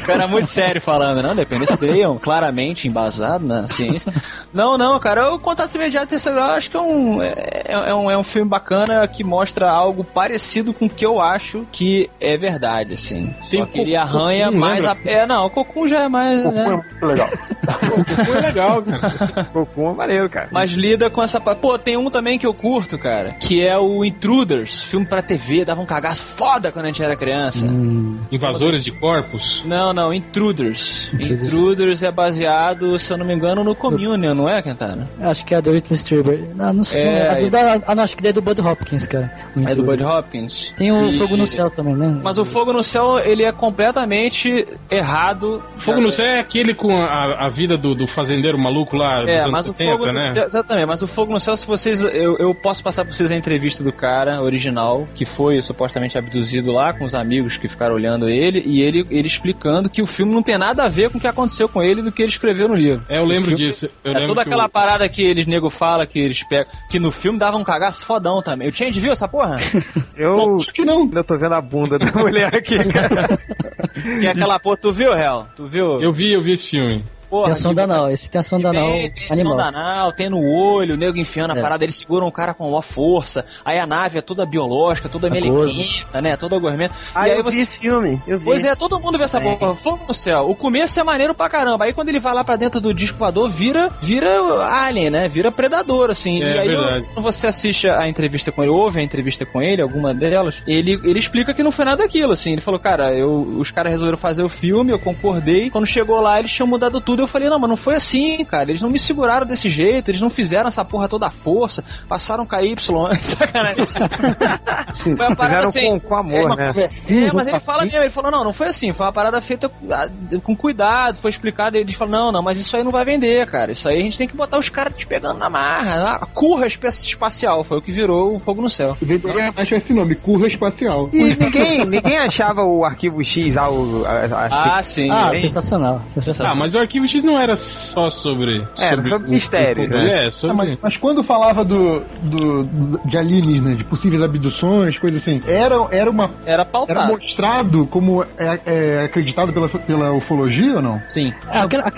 o cara é muito sério falando, não? Independence Day é um, claramente embasado na ciência. Não, não, cara, o Contato Imediato eu acho que é um, é, é um, é um filme bacana que mostra algo parecido com o que eu acho que é verdade, assim. Tem Só que ele Cocum, arranha mais a. lembra? É, não, o Cocum já é mais. Pô, né? é muito legal. Pô, foi legal, cara. Cocum é maneiro, cara. Mas lida com essa. Pô, tem um também que eu curto, cara. Que é o Intruders, filme pra TV, dava um cagaço foda. quando a gente era criança. Hum, Invasores de corpos? Não, não, Intruders. Intruders é baseado, se eu não me engano, no Communion, não é, Quintana? acho que é a do Whitney Strieber. Não, não sei. É, É, a do, da, ah, não, acho que é do Bud Hopkins, cara. O É do Bud. Hopkins. Tem o E- Fogo no Céu também, né? Mas o Fogo no Céu, ele é completamente errado. Fogo no Céu é aquele com a, a vida do, do fazendeiro maluco lá É, mas o 70, Fogo no né? Céu. Exatamente, mas o Fogo no Céu, se vocês. Eu, eu posso passar pra vocês a entrevista do cara original, que foi supostamente abduzido lá com os amigos que ficaram olhando ele, e ele, ele explicando que o filme não tem nada a ver com o que aconteceu com ele do que ele escreveu no livro. É, eu lembro filme- disso. Eu é lembro toda que aquela o- parada que eles nego fala que eles pegam. Que no filme dava um cagaço fodão também. O Change viu essa porra? Eu Acho que não. ainda tô vendo a bunda da mulher aqui, cara. que é aquela porra. Tu viu, Real? Tu viu? Eu vi, eu vi esse filme. Porra, Tem a sonda que- anal, esse tem a sonda anal Tem, tem animal. sonda anal, tem no olho, o nego enfiando a É. parada, eles seguram o cara com uma força, aí a nave é toda biológica, toda A melequenta, né, toda gourmet. Ah, e aí eu vi você... esse filme. Eu vi. Pois é, todo mundo vê essa É. porra, fogo no céu. O começo é maneiro pra caramba, aí quando ele vai lá pra dentro do disco voador, vira, vira alien, né, vira predador, assim. É, e aí verdade. quando você assiste a entrevista com ele, ouve a entrevista com ele, alguma delas, ele, ele explica que não foi nada daquilo, assim. Ele falou, cara, eu, os caras resolveram fazer o filme, eu concordei, quando chegou lá eles tinham mudado tudo, eu falei, não, mas não foi assim, cara. Eles não me seguraram desse jeito, eles não fizeram essa porra toda à força, passaram KY, sacanagem. foi uma parada Fizeram assim. com, com amor, né? É, mas ele fala mesmo, ele falou, não, não foi assim, foi uma parada feita ah, com cuidado, foi explicado, e eles não, não, mas isso aí não vai vender, cara. Isso aí a gente tem que botar os caras te pegando na marra. A curra espa- espacial foi o que virou o fogo no céu. Venderia mais esse nome, curva espacial. E ninguém, ninguém achava o arquivo X, ah, o, a, a- Ah, sim. Ah, Hein? sensacional. Ah, sensacional. mas o Arquivo X não era só sobre. Era sobre mistérios, o- né? É, sobre. Ah, mas, mas quando falava do, do, do- de alienígenas, de possíveis abduções, coisas assim, era, era uma Era era pautado. mostrado como é, é acreditado pela, pela ufologia ou não? Sim. É, aquela, A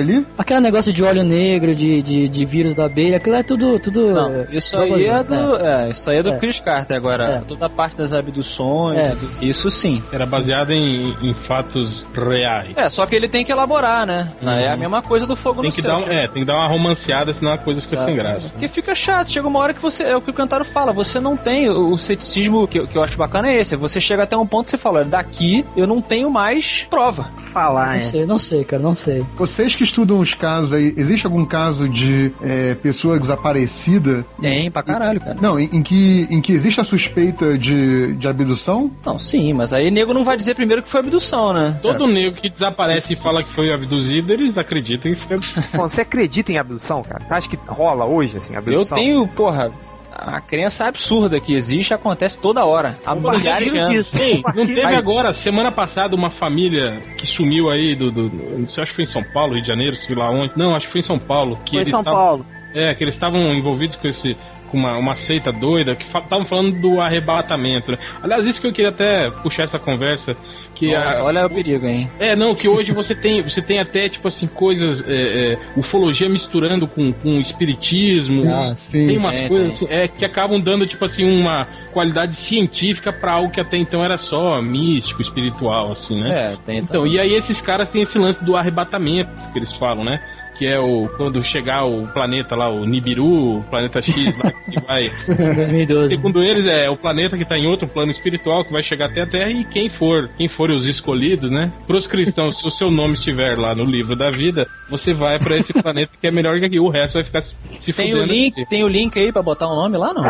ali? aquele negócio de óleo negro, de, de, de vírus da abelha, aquilo é tudo. tudo Não, isso aí é do. É, isso aí é do É. Chris Carter agora. É. Toda a parte das abduções, É. do- isso sim. Era baseado em, em fatos reais. É, só que ele tem que elaborar, né? Não É a mesma coisa do fogo Tem no que, céu. dar, um- é, tem que dar uma romanceada, senão a coisa fica sem graça. Porque fica chato, chega uma hora que você. É o que o Cantaro fala, você não tem. O, o ceticismo que, eu- que eu acho bacana é esse. Você chega até um ponto que você fala, daqui eu não tenho mais prova. falar, Não é. sei, não sei, cara, não sei. Vocês que estudam os casos aí, existe algum caso de é, pessoa desaparecida? Tem pra caralho, cara. Não, em, em que, em que existe a suspeita de, de abdução? Não, sim, mas aí nego não vai dizer primeiro que foi abdução, né? Todo nego que desaparece e fala que foi abduzido, eles acreditam foi Bom, você acredita em abdução, cara? Acha que rola hoje, assim, Eu abdução? tenho, porra, a crença absurda que existe acontece toda hora. Há milhares de anos. Sim, não teve Mas- agora, semana passada, uma família que sumiu aí do. do, do- não sei, acho que foi em São Paulo, Rio de Janeiro, sei lá onde. Não, acho que foi em São Paulo. Que Foi em eles São tavam- Paulo. É, que eles estavam envolvidos com esse. Com uma, uma seita doida, que estavam falando do arrebatamento. né? Aliás, isso que eu queria até puxar essa conversa. Que Nossa, a- olha o perigo, hein? É, não, que hoje você tem, você tem até, tipo assim, coisas, é, é, ufologia misturando com, com espiritismo. Ah, sim. tem umas sim, coisas assim, é, que acabam dando, tipo assim, uma qualidade científica pra algo que até então era só místico, espiritual, assim, né? É, tem Então, e aí esses caras têm esse lance do arrebatamento, que eles falam, né? Que é o quando chegar o planeta lá, o Nibiru, o planeta X lá, que vai. 2012. Segundo eles, é o planeta que tá em outro plano espiritual, que vai chegar até a Terra, e quem for, quem forem os escolhidos, né? Pros cristãos, se o seu nome estiver lá no livro da vida, você vai pra esse planeta que é melhor que aqui. O resto vai ficar se, se Tem o fudendo link, aqui. tem o link aí pra botar o nome lá, não?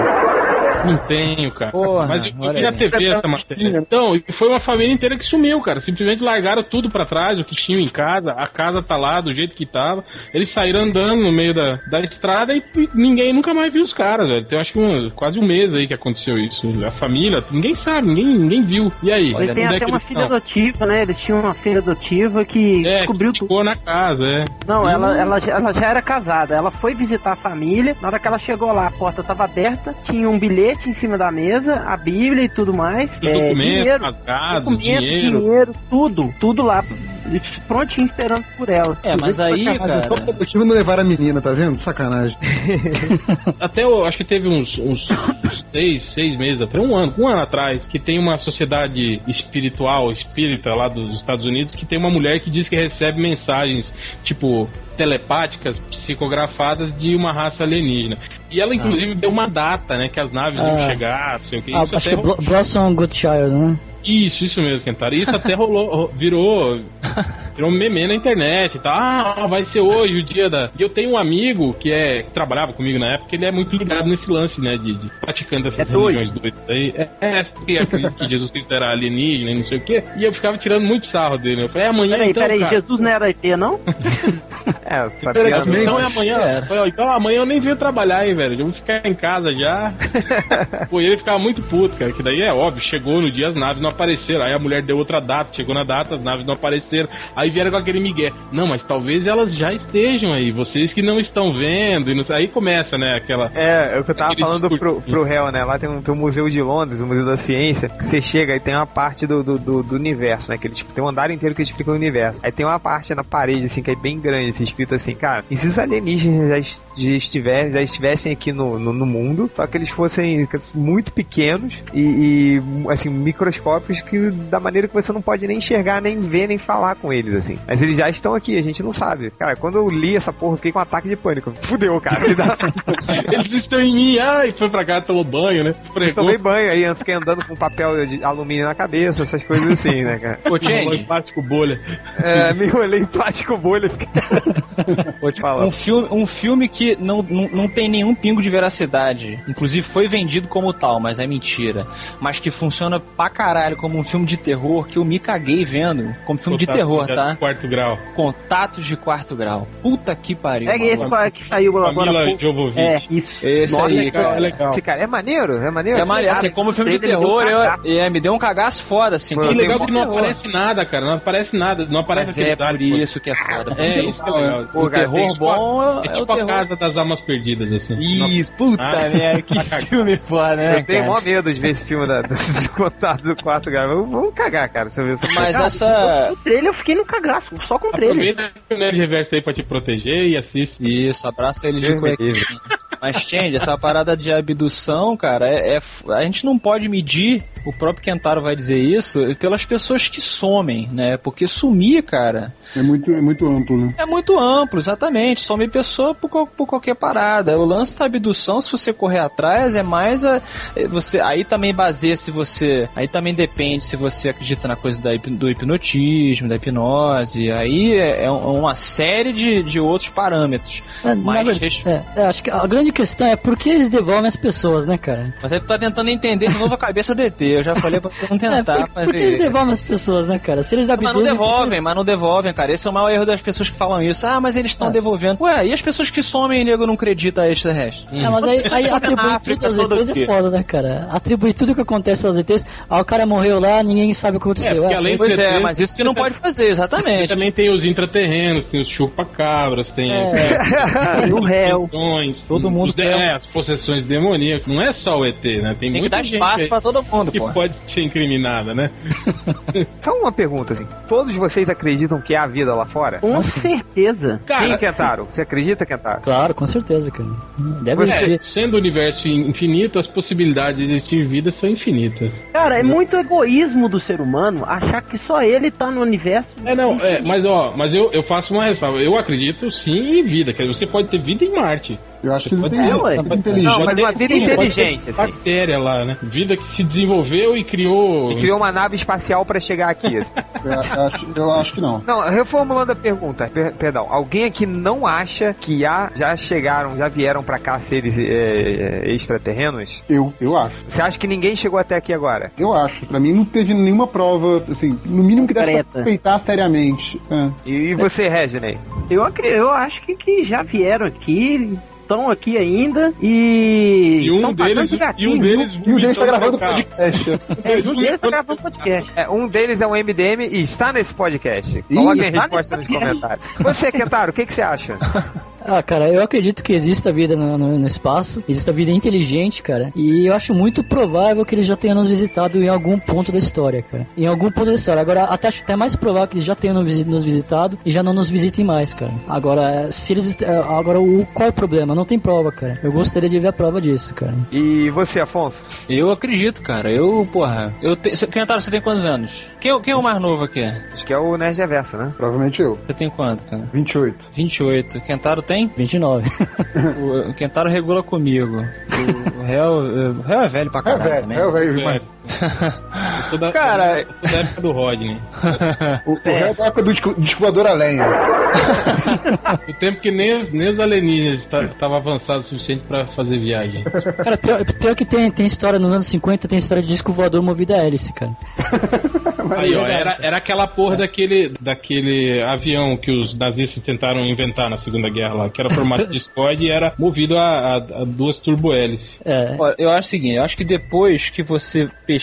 Não tenho, cara. Porra, Mas eu, eu queria ter visto essa matéria. Então, e foi uma família inteira que sumiu, cara. Simplesmente largaram tudo pra trás, o que tinham em casa. A casa tá lá do jeito que tava. Eles saíram andando no meio da, da estrada e ninguém nunca mais viu os caras, velho. Tem acho que um, quase um mês aí que aconteceu isso. A família, ninguém sabe, ninguém, ninguém viu. E aí? Eles têm é até que uma filha estão? adotiva, né? Eles tinham uma filha adotiva que É, descobriu que tudo. ficou na casa, é. Não, ela, ela, já- ela já era casada. Ela foi visitar a família. Na hora que ela chegou lá, a porta estava aberta. Tinha um bilhete em cima da mesa, a Bíblia e tudo mais. Os É, documentos, dinheiro, rasgados, documento, dinheiro. dinheiro, tudo. Tudo lá, prontinho esperando por ela. É, mas aí, cara. Só o motivo não levar a menina, tá vendo? Sacanagem. Até eu acho que teve uns, uns, seis, seis meses, até um ano, um ano atrás, que tem uma sociedade espiritual, espírita lá dos Estados Unidos, que tem uma mulher que diz que recebe mensagens, tipo, telepáticas, psicografadas de uma raça alienígena. E ela, inclusive, deu uma data, né, que as naves iam Ah. chegar, não sei o que. Ah, acho que é Blo- Blossom Goodchild, né? Isso, isso mesmo, Kentaro. Isso até rolou, virou virou um meme na internet, tá? Ah, vai ser hoje o dia da. E eu tenho um amigo que é que trabalhava comigo na época, ele é muito ligado nesse lance, né? De, de praticando essas É religiões doidas aí. É, é que acredita que Jesus Cristo era alienígena e não sei o quê. E eu ficava tirando muito sarro dele. Eu falei, é amanhã Peraí, então. peraí, cara. Jesus não era ET, não? É, Peraí, sabia. então é amanhã. Falei, então amanhã eu nem venho trabalhar, hein, velho. Eu vou ficar em casa já. Pô, e ele ficava muito puto, cara. Que daí é óbvio, chegou no dia, as naves não apareceram. Aí a mulher deu outra data, chegou na data, as naves não apareceram. Aí vieram com aquele migué. Não, mas talvez elas já estejam aí, vocês que não estão vendo. E não. Aí começa, né, aquela. É, é o que eu tava falando pro, discurso. pro réu, né? Lá tem um, tem um museu de Londres, o Museu da Ciência, que você chega e tem uma parte do, do, do, do universo, né? Que ele, tipo, tem um andar inteiro que explica o universo. Aí tem uma parte na parede, assim, que é bem grande, assim, escrito assim, cara, e se os alienígenas já, est- já, estivessem aqui no, no, no mundo, só que eles fossem muito pequenos e, e, assim, microscópios que da maneira que você não pode nem enxergar, nem ver, nem falar com eles, assim. Mas eles já estão aqui, a gente não sabe. Cara, quando eu li essa porra, eu fiquei com um ataque de pânico. Fudeu, cara. Eles estão em mim, ai, foi pra cá, tomou banho, né? Fregou, Tomei banho, aí eu fiquei andando com papel de alumínio na cabeça, essas coisas assim, né, cara? Ô, rolou em Change, plástico bolha. É, me olhei em plástico bolha, fiquei... Fala. um filme, um filme que não, não, não tem nenhum pingo de veracidade. Inclusive foi vendido como tal, mas é mentira. Mas que funciona pra caralho como um filme de terror que eu me caguei vendo. Como filme de Contato terror, de tá? Quarto grau. Contatos de quarto grau. Puta que pariu. Pega esse qual- que saiu agora. Camila. Jovovich. É, isso. Esse Nossa, aí, cara. é legal. Esse cara é maneiro? É maneiro? É maneiro, assim, Cara, como filme de terror, um eu, é, me deu um cagaço foda, assim. Pô, E como o legal que de não terror. aparece nada, cara. Não aparece nada. Não aparece Mas é por isso que é foda. pô. É, isso que é legal. O cara, terror tem- bom é, É é tipo a casa das almas perdidas, assim. Isso, puta Ah. merda, que filme foda, né, Eu tenho cara? maior medo de ver esse filme da, desse contato do quarto, cara. Vamos cagar, cara, se eu ver essa Mas porra. essa... O trailer eu fiquei no cagaço, só com o trailer. Aproveita o Nerd Reverso aí pra te proteger e assiste. Isso, abraça ele de cuequinha. Mas, Change, essa parada de abdução, cara, é, é- a gente não pode medir, o próprio Kentaro vai dizer isso, pelas pessoas que somem, né? Porque sumir, cara, É muito, é muito amplo, né? é muito amplo, exatamente. Some pessoa por, por qualquer parada. O lance da abdução, se você correr atrás, é mais a, é você Aí também baseia se você. Aí também depende se você acredita na coisa da, hip- do hipnotismo, da hipnose. Aí é, é uma série de, de outros parâmetros. É, Mas verdade, é, é, acho que a grande questão é por que eles devolvem as pessoas, né, cara? Mas aí tu tá tentando entender de novo a cabeça do ET. Eu já falei pra não É, tentar por, por que eles devolvem as pessoas, né, cara? Se eles Mas não abduzem... devolvem, mas não devolvem, cara. Esse é o maior erro das pessoas que falam isso. Ah, mas eles estão É. devolvendo. Ué, e as pessoas que somem e nego não acredita a extraterrestre? É, mas As aí, aí atribuir tudo aos ETs é foda, né, cara? Atribuir tudo que acontece aos ETs. Ah, o cara morreu lá, ninguém sabe o que aconteceu. É, Ah, além Pois é, ter- mas isso que não pode fazer, exatamente. também tem os intraterrenos, tem os chupacabras, tem É. as E o réu. possessões, Todo mundo quer. é, as possessões demoníacas. Não é só o ET, né? Tem, Tem que muita dar gente espaço pra todo mundo, que pô. pode ser incriminada, né? Só uma pergunta, assim. Todos vocês acreditam que há vida lá fora? Com certeza. Sim, Kentaro. Você acredita, Kentaro? Claro, com certeza, cara. Deve Você- existir. Sendo o universo infinito, as possibilidades de existir vida são infinitas. Cara, é muito egoísmo do ser humano achar que só ele tá no universo. É, não, é, mas ó, mas eu, eu faço uma ressalva. Eu acredito sim em vida. Quer dizer, você pode ter vida em Marte. Eu acho que Pode existe ser, ué. vida inteligente. Não, mas uma vida inteligente, assim. Bactéria lá, né? Vida que se desenvolveu e criou. E criou uma nave espacial pra chegar aqui. assim. Eu, acho, eu acho que não. Não, reformulando a pergunta, per- perdão. Alguém aqui não acha que há, já chegaram, já vieram pra cá seres é, é, extraterrenos? Eu, eu acho. Você acha que ninguém chegou até aqui agora? Eu acho. Pra mim não teve nenhuma prova, assim, no mínimo que desse pra Concreta. respeitar seriamente. É. E, você, Reginei? Eu, eu acho que, que já vieram aqui, estão aqui ainda e. E um deles, de e gatinho, um deles, E o deles tá no gravando podcast. É, e um deles tá gravando podcast. É, um deles é um MDM e está nesse podcast. Coloquem a está resposta nos comentários. Você, Kentaro, o que, que você acha? Ah, cara, eu acredito que exista vida no, no- no espaço, exista vida inteligente, cara. E eu acho muito provável que eles já tenham nos visitado em algum ponto da história, cara. Em algum ponto da história. Agora, até acho até mais provável que eles já tenham nos visi- nos visitado e já não nos visitem mais, cara. Agora, se eles. eh, Agora, o, qual é o problema? Não tem prova, cara. Eu gostaria de ver a prova disso, cara. E você, Afonso? Eu acredito, cara. Eu, porra. Eu te... Cê- Kentaro, você tem quantos anos? Quem, é- quem é o mais novo aqui? Acho que é o Nerd Reverso, né? Provavelmente eu. Você tem quanto, cara? 28. 28. Kentaro tem? 29. O, o Kentaro regula comigo. O, o réu, o réu é velho pra É caralho velho, também. é velho demais. É. da, Cara- sou da época do Rodney. O, o réu da época do voador a lenha. O tempo que nem os, nem os alienígenas estavam avançados o suficiente pra fazer viagem. Cara, pior, pior que tem, tem história nos anos 50, tem história de disco voador movido a hélice, cara. Aí, ó, era, era aquela porra daquele, daquele avião que os nazistas tentaram inventar na Segunda Guerra lá, que era formato de Discord e era movido a, a- a duas turbo-hélices. É. Eu acho o seguinte, eu acho que depois que você pesquisa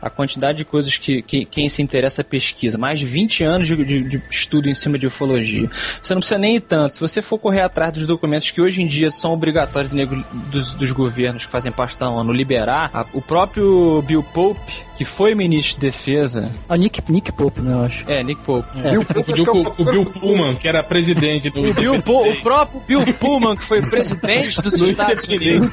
a quantidade de coisas que, que- quem se interessa pesquisa, mais de 20 anos de, de- de estudo em cima de ufologia, você não precisa nem ir tanto. Se você for correr atrás dos documentos que hoje em dia são obrigatórios dos, dos governos que fazem parte da ONU liberar, a- o próprio Bill Pope, que foi ministro de defesa, A Nick, Nick Pope, né, eu acho. é, Nick Pope. É, o, o, o Bill Pullman, que era presidente do. O, Bill Po- o próprio Bill Pullman, que foi presidente dos Estados Unidos,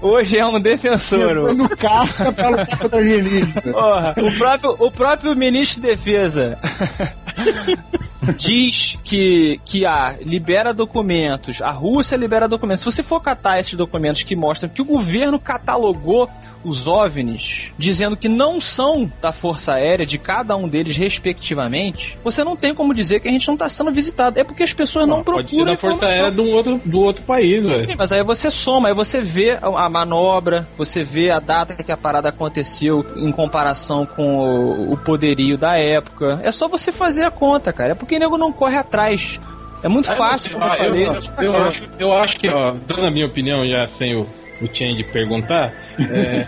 hoje é um defensor. no caça pra lutar contra alienígena. Porra, o próprio, o próprio ministro de Defesa diz que, que a libera documentos, a Rússia libera documentos. Se você for catar esses documentos que mostram que o governo catalogou os OVNIs, dizendo que não são da Força Aérea, de cada um deles respectivamente, você não tem como dizer que a gente não está sendo visitado. É porque as pessoas não, procuram Pode ser da Força. Aérea do outro, do outro país, velho. Mas aí você soma, aí você vê a manobra, você vê a data que a parada aconteceu em comparação com o, poderio da época. É só você fazer a conta, cara. É porque o nego não corre atrás. É muito fácil, como eu Ah, falei. eu, eu acho, eu acho que, ó, dando a minha opinião, já sem o, o Change perguntar, é,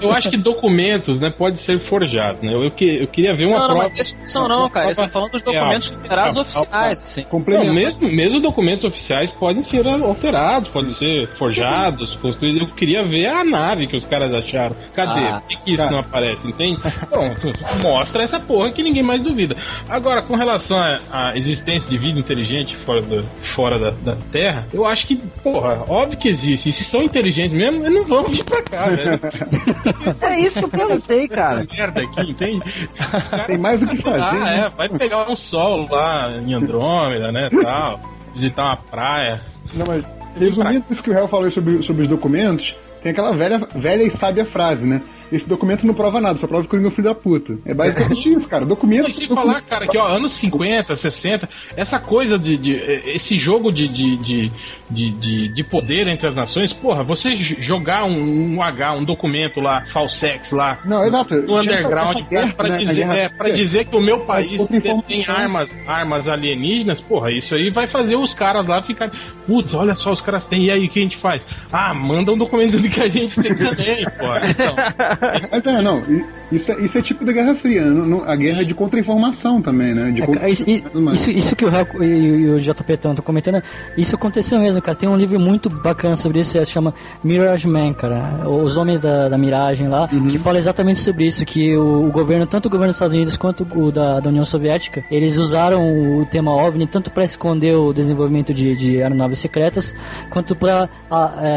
eu acho que documentos, né, pode ser forjado, né? Eu, que, eu queria ver uma Não, não, prova. mas esses não não, cara. Eles estão falando dos documentos liberados Real. oficiais, assim. Não, mesmo, mesmo documentos oficiais podem ser alterados, podem ser forjados, construídos. Eu queria ver a nave que os caras acharam. Cadê? Ah, Por que, que isso cara. não aparece? Entende? Bom, mostra essa porra que ninguém mais duvida. Agora, com relação à à existência de vida inteligente fora, do, fora da, da Terra, eu acho que, porra, óbvio que existe. E se são inteligentes mesmo, eles não vão vir pra cá, velho. É isso que eu perguntei, cara. merda aqui, entende? Tem mais o que fazer. Ah, né? é, vai pegar um sol lá em Andrômeda, né, tal. Visitar uma praia. Não, mas resumindo isso que o réu falou sobre, sobre os documentos, tem aquela velha, velha e sábia frase, né? Esse documento não prova nada, só prova que o Coringa é um filho da puta. É basicamente isso, cara. Documento. E sem falar, cara, que ó, anos 50, 60, essa coisa de. de- esse jogo de, de, de, de, de- de poder entre as nações, porra, você jogar um, um H, um documento lá, falsex lá. Não, exato. No underground, essa guerra, pra, né, dizer, é, pra dizer que o meu país tem armas, armas alienígenas, porra, isso aí vai fazer os caras lá ficarem. Putz, olha só, os caras têm, e aí o que a gente faz? Ah, manda um documento do que a gente tem também, porra. Então, Mas é, não, isso é, isso é tipo da Guerra Fria, né? Não- não- a guerra é de contra-informação também, né? De É, contra- isso, isso, isso que o Real e, e o JP estão comentando, isso aconteceu mesmo, cara. Tem um livro muito bacana sobre isso, se chama Mirage Man, cara. Os Homens da, da Miragem lá, que fala exatamente sobre isso, que o, o governo, tanto o governo dos Estados Unidos quanto o da, da União Soviética, eles usaram o tema OVNI tanto para esconder o desenvolvimento de, de aeronaves secretas, quanto para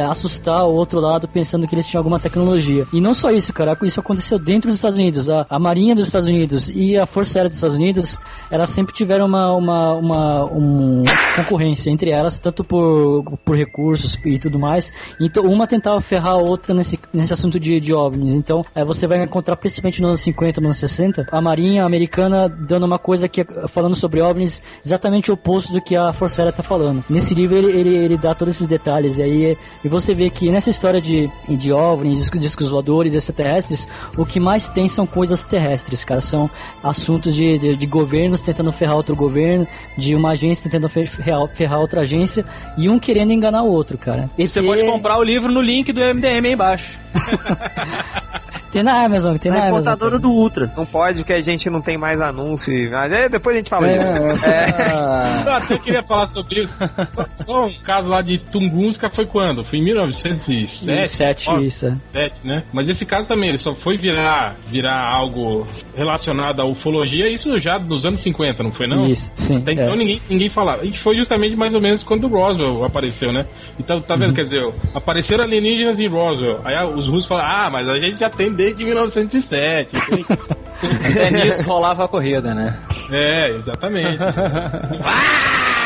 assustar o outro lado pensando que eles tinham alguma tecnologia. E não só isso, cara, isso aconteceu dentro dos Estados Unidos. A, a Marinha dos Estados Unidos e a Força Aérea dos Estados Unidos, elas sempre tiveram uma, uma, uma um, concorrência entre elas, tanto por, por recursos e tudo mais. Então, uma tentava ferrar a outra nesse, nesse assunto de, de OVNIs. Então, é, você vai encontrar, principalmente nos anos 50, nos anos 60, a Marinha americana dando uma coisa que, falando sobre OVNIs, exatamente o oposto do que a Força Aérea está falando. Nesse livro, ele, ele, ele dá todos esses detalhes. E aí, e você vê que nessa história de, de OVNIs, discos, voadores, extraterrestres, o que mais tem são coisas terrestres, cara. São assuntos de, de, de governos tentando ferrar outro governo, de uma agência tentando fer- ferrar, ferrar outra agência e um querendo enganar o outro, cara. E você ET pode comprar o livro no link do MDM aí embaixo. Tem na Amazon, tem na Na Amazon. do Ultra. Não pode, porque a gente não tem mais anúncio. Mas é, depois a gente fala É, disso. é. Eu até queria falar sobre isso. Só, só um caso lá de Tunguska foi quando? Foi em 1907? Sete, Ó, isso. é. sete, né? Mas esse caso também, ele só foi virar, virar algo relacionado à ufologia, isso já nos anos 50, não foi não? Isso, sim. Até então é. ninguém, ninguém falava. E foi justamente mais ou menos quando o Roswell apareceu, né? Então, tá Uhum. vendo? Quer dizer, apareceram alienígenas em Roswell. Aí os russos falaram, ah, mas a gente já tem desde 1907. entende? Até nisso rolava a corrida, né? é, exatamente.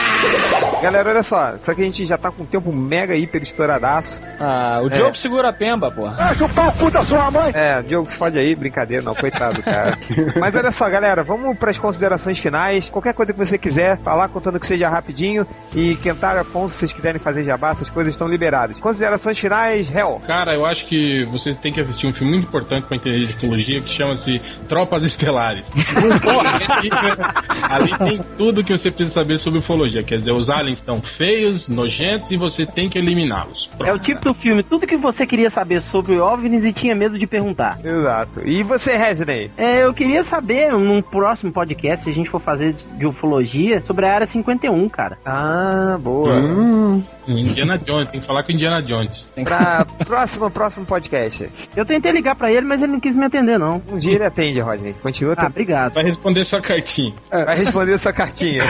Galera, olha só, só que a gente já tá com o tempo mega hiper estouradaço. Ah, o É. Diogo segura a pemba, porra. Ah, chupar o cu da sua mãe! É, Diogo, se fode aí, brincadeira, não, coitado, cara. Mas olha só, galera, vamos pras considerações finais. Qualquer coisa que você quiser falar, contando que seja rapidinho. E Kentaro Afonso, se vocês quiserem fazer jabá, essas coisas estão liberadas. Considerações finais, Hell. Cara, eu acho que você tem que assistir um filme muito importante pra entender de ufologia que chama-se Tropas Estelares. Porra, Ali tem tudo que você precisa saber sobre ufologia. Quer dizer, os aliens estão feios, nojentos e você tem que eliminá-los. É o tipo do filme, tudo que você queria saber sobre OVNIs e tinha medo de perguntar. Exato. E você, Resident? É, eu queria saber, num próximo podcast, se a gente for fazer de ufologia, sobre a Área 51, cara. Ah, boa. Hum, Indiana Jones, tem que falar com Indiana Jones. Pra próximo, próximo podcast. Eu tentei ligar pra ele, mas ele não quis me atender, não. Um dia ele atende, Rodney. Continua Ah, tentando. obrigado. Vai responder sua cartinha. Vai responder sua cartinha.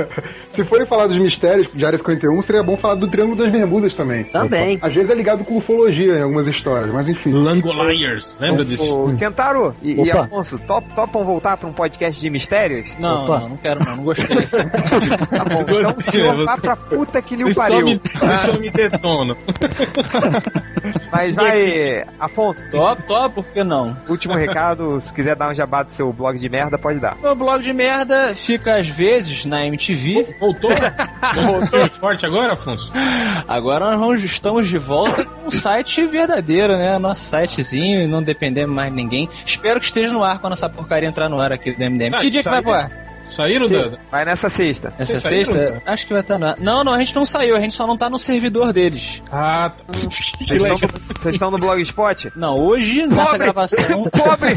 Se falar dos mistérios de Área 51, seria bom falar do Triângulo das Bermudas também. Também. Às vezes é ligado com ufologia em algumas histórias, mas enfim. Langoliers, lembra disso? Ô, Kentaro e, e. Afonso, top, topam voltar pra um podcast de mistérios? Não, Opa. não, não quero não, não gostei. Tá bom, então o senhor vá pra puta que lhe só pariu. me, só me detonam. Mas vai, Afonso, top, top, por que não? último recado, se quiser dar um jabá do seu blog de merda, pode dar. Meu blog de merda fica às vezes na MTV. Voltou? Voltou forte agora, Afonso? Agora nós estamos de volta com um site verdadeiro, né? Nosso sitezinho e não dependemos mais de ninguém. Espero que esteja no ar quando essa porcaria entrar no ar aqui do MDM. Sai, que dia que vai pro ar? Saíram da. Vai nessa sexta. Essa Vocês saíram, sexta? cara? Acho que vai estar no ar. Não, não, a gente não saiu, a gente só não tá no servidor deles. Ah, tá. Vocês estão, vocês estão no Blogspot? Não, hoje, nessa Pobre! gravação. Pobre!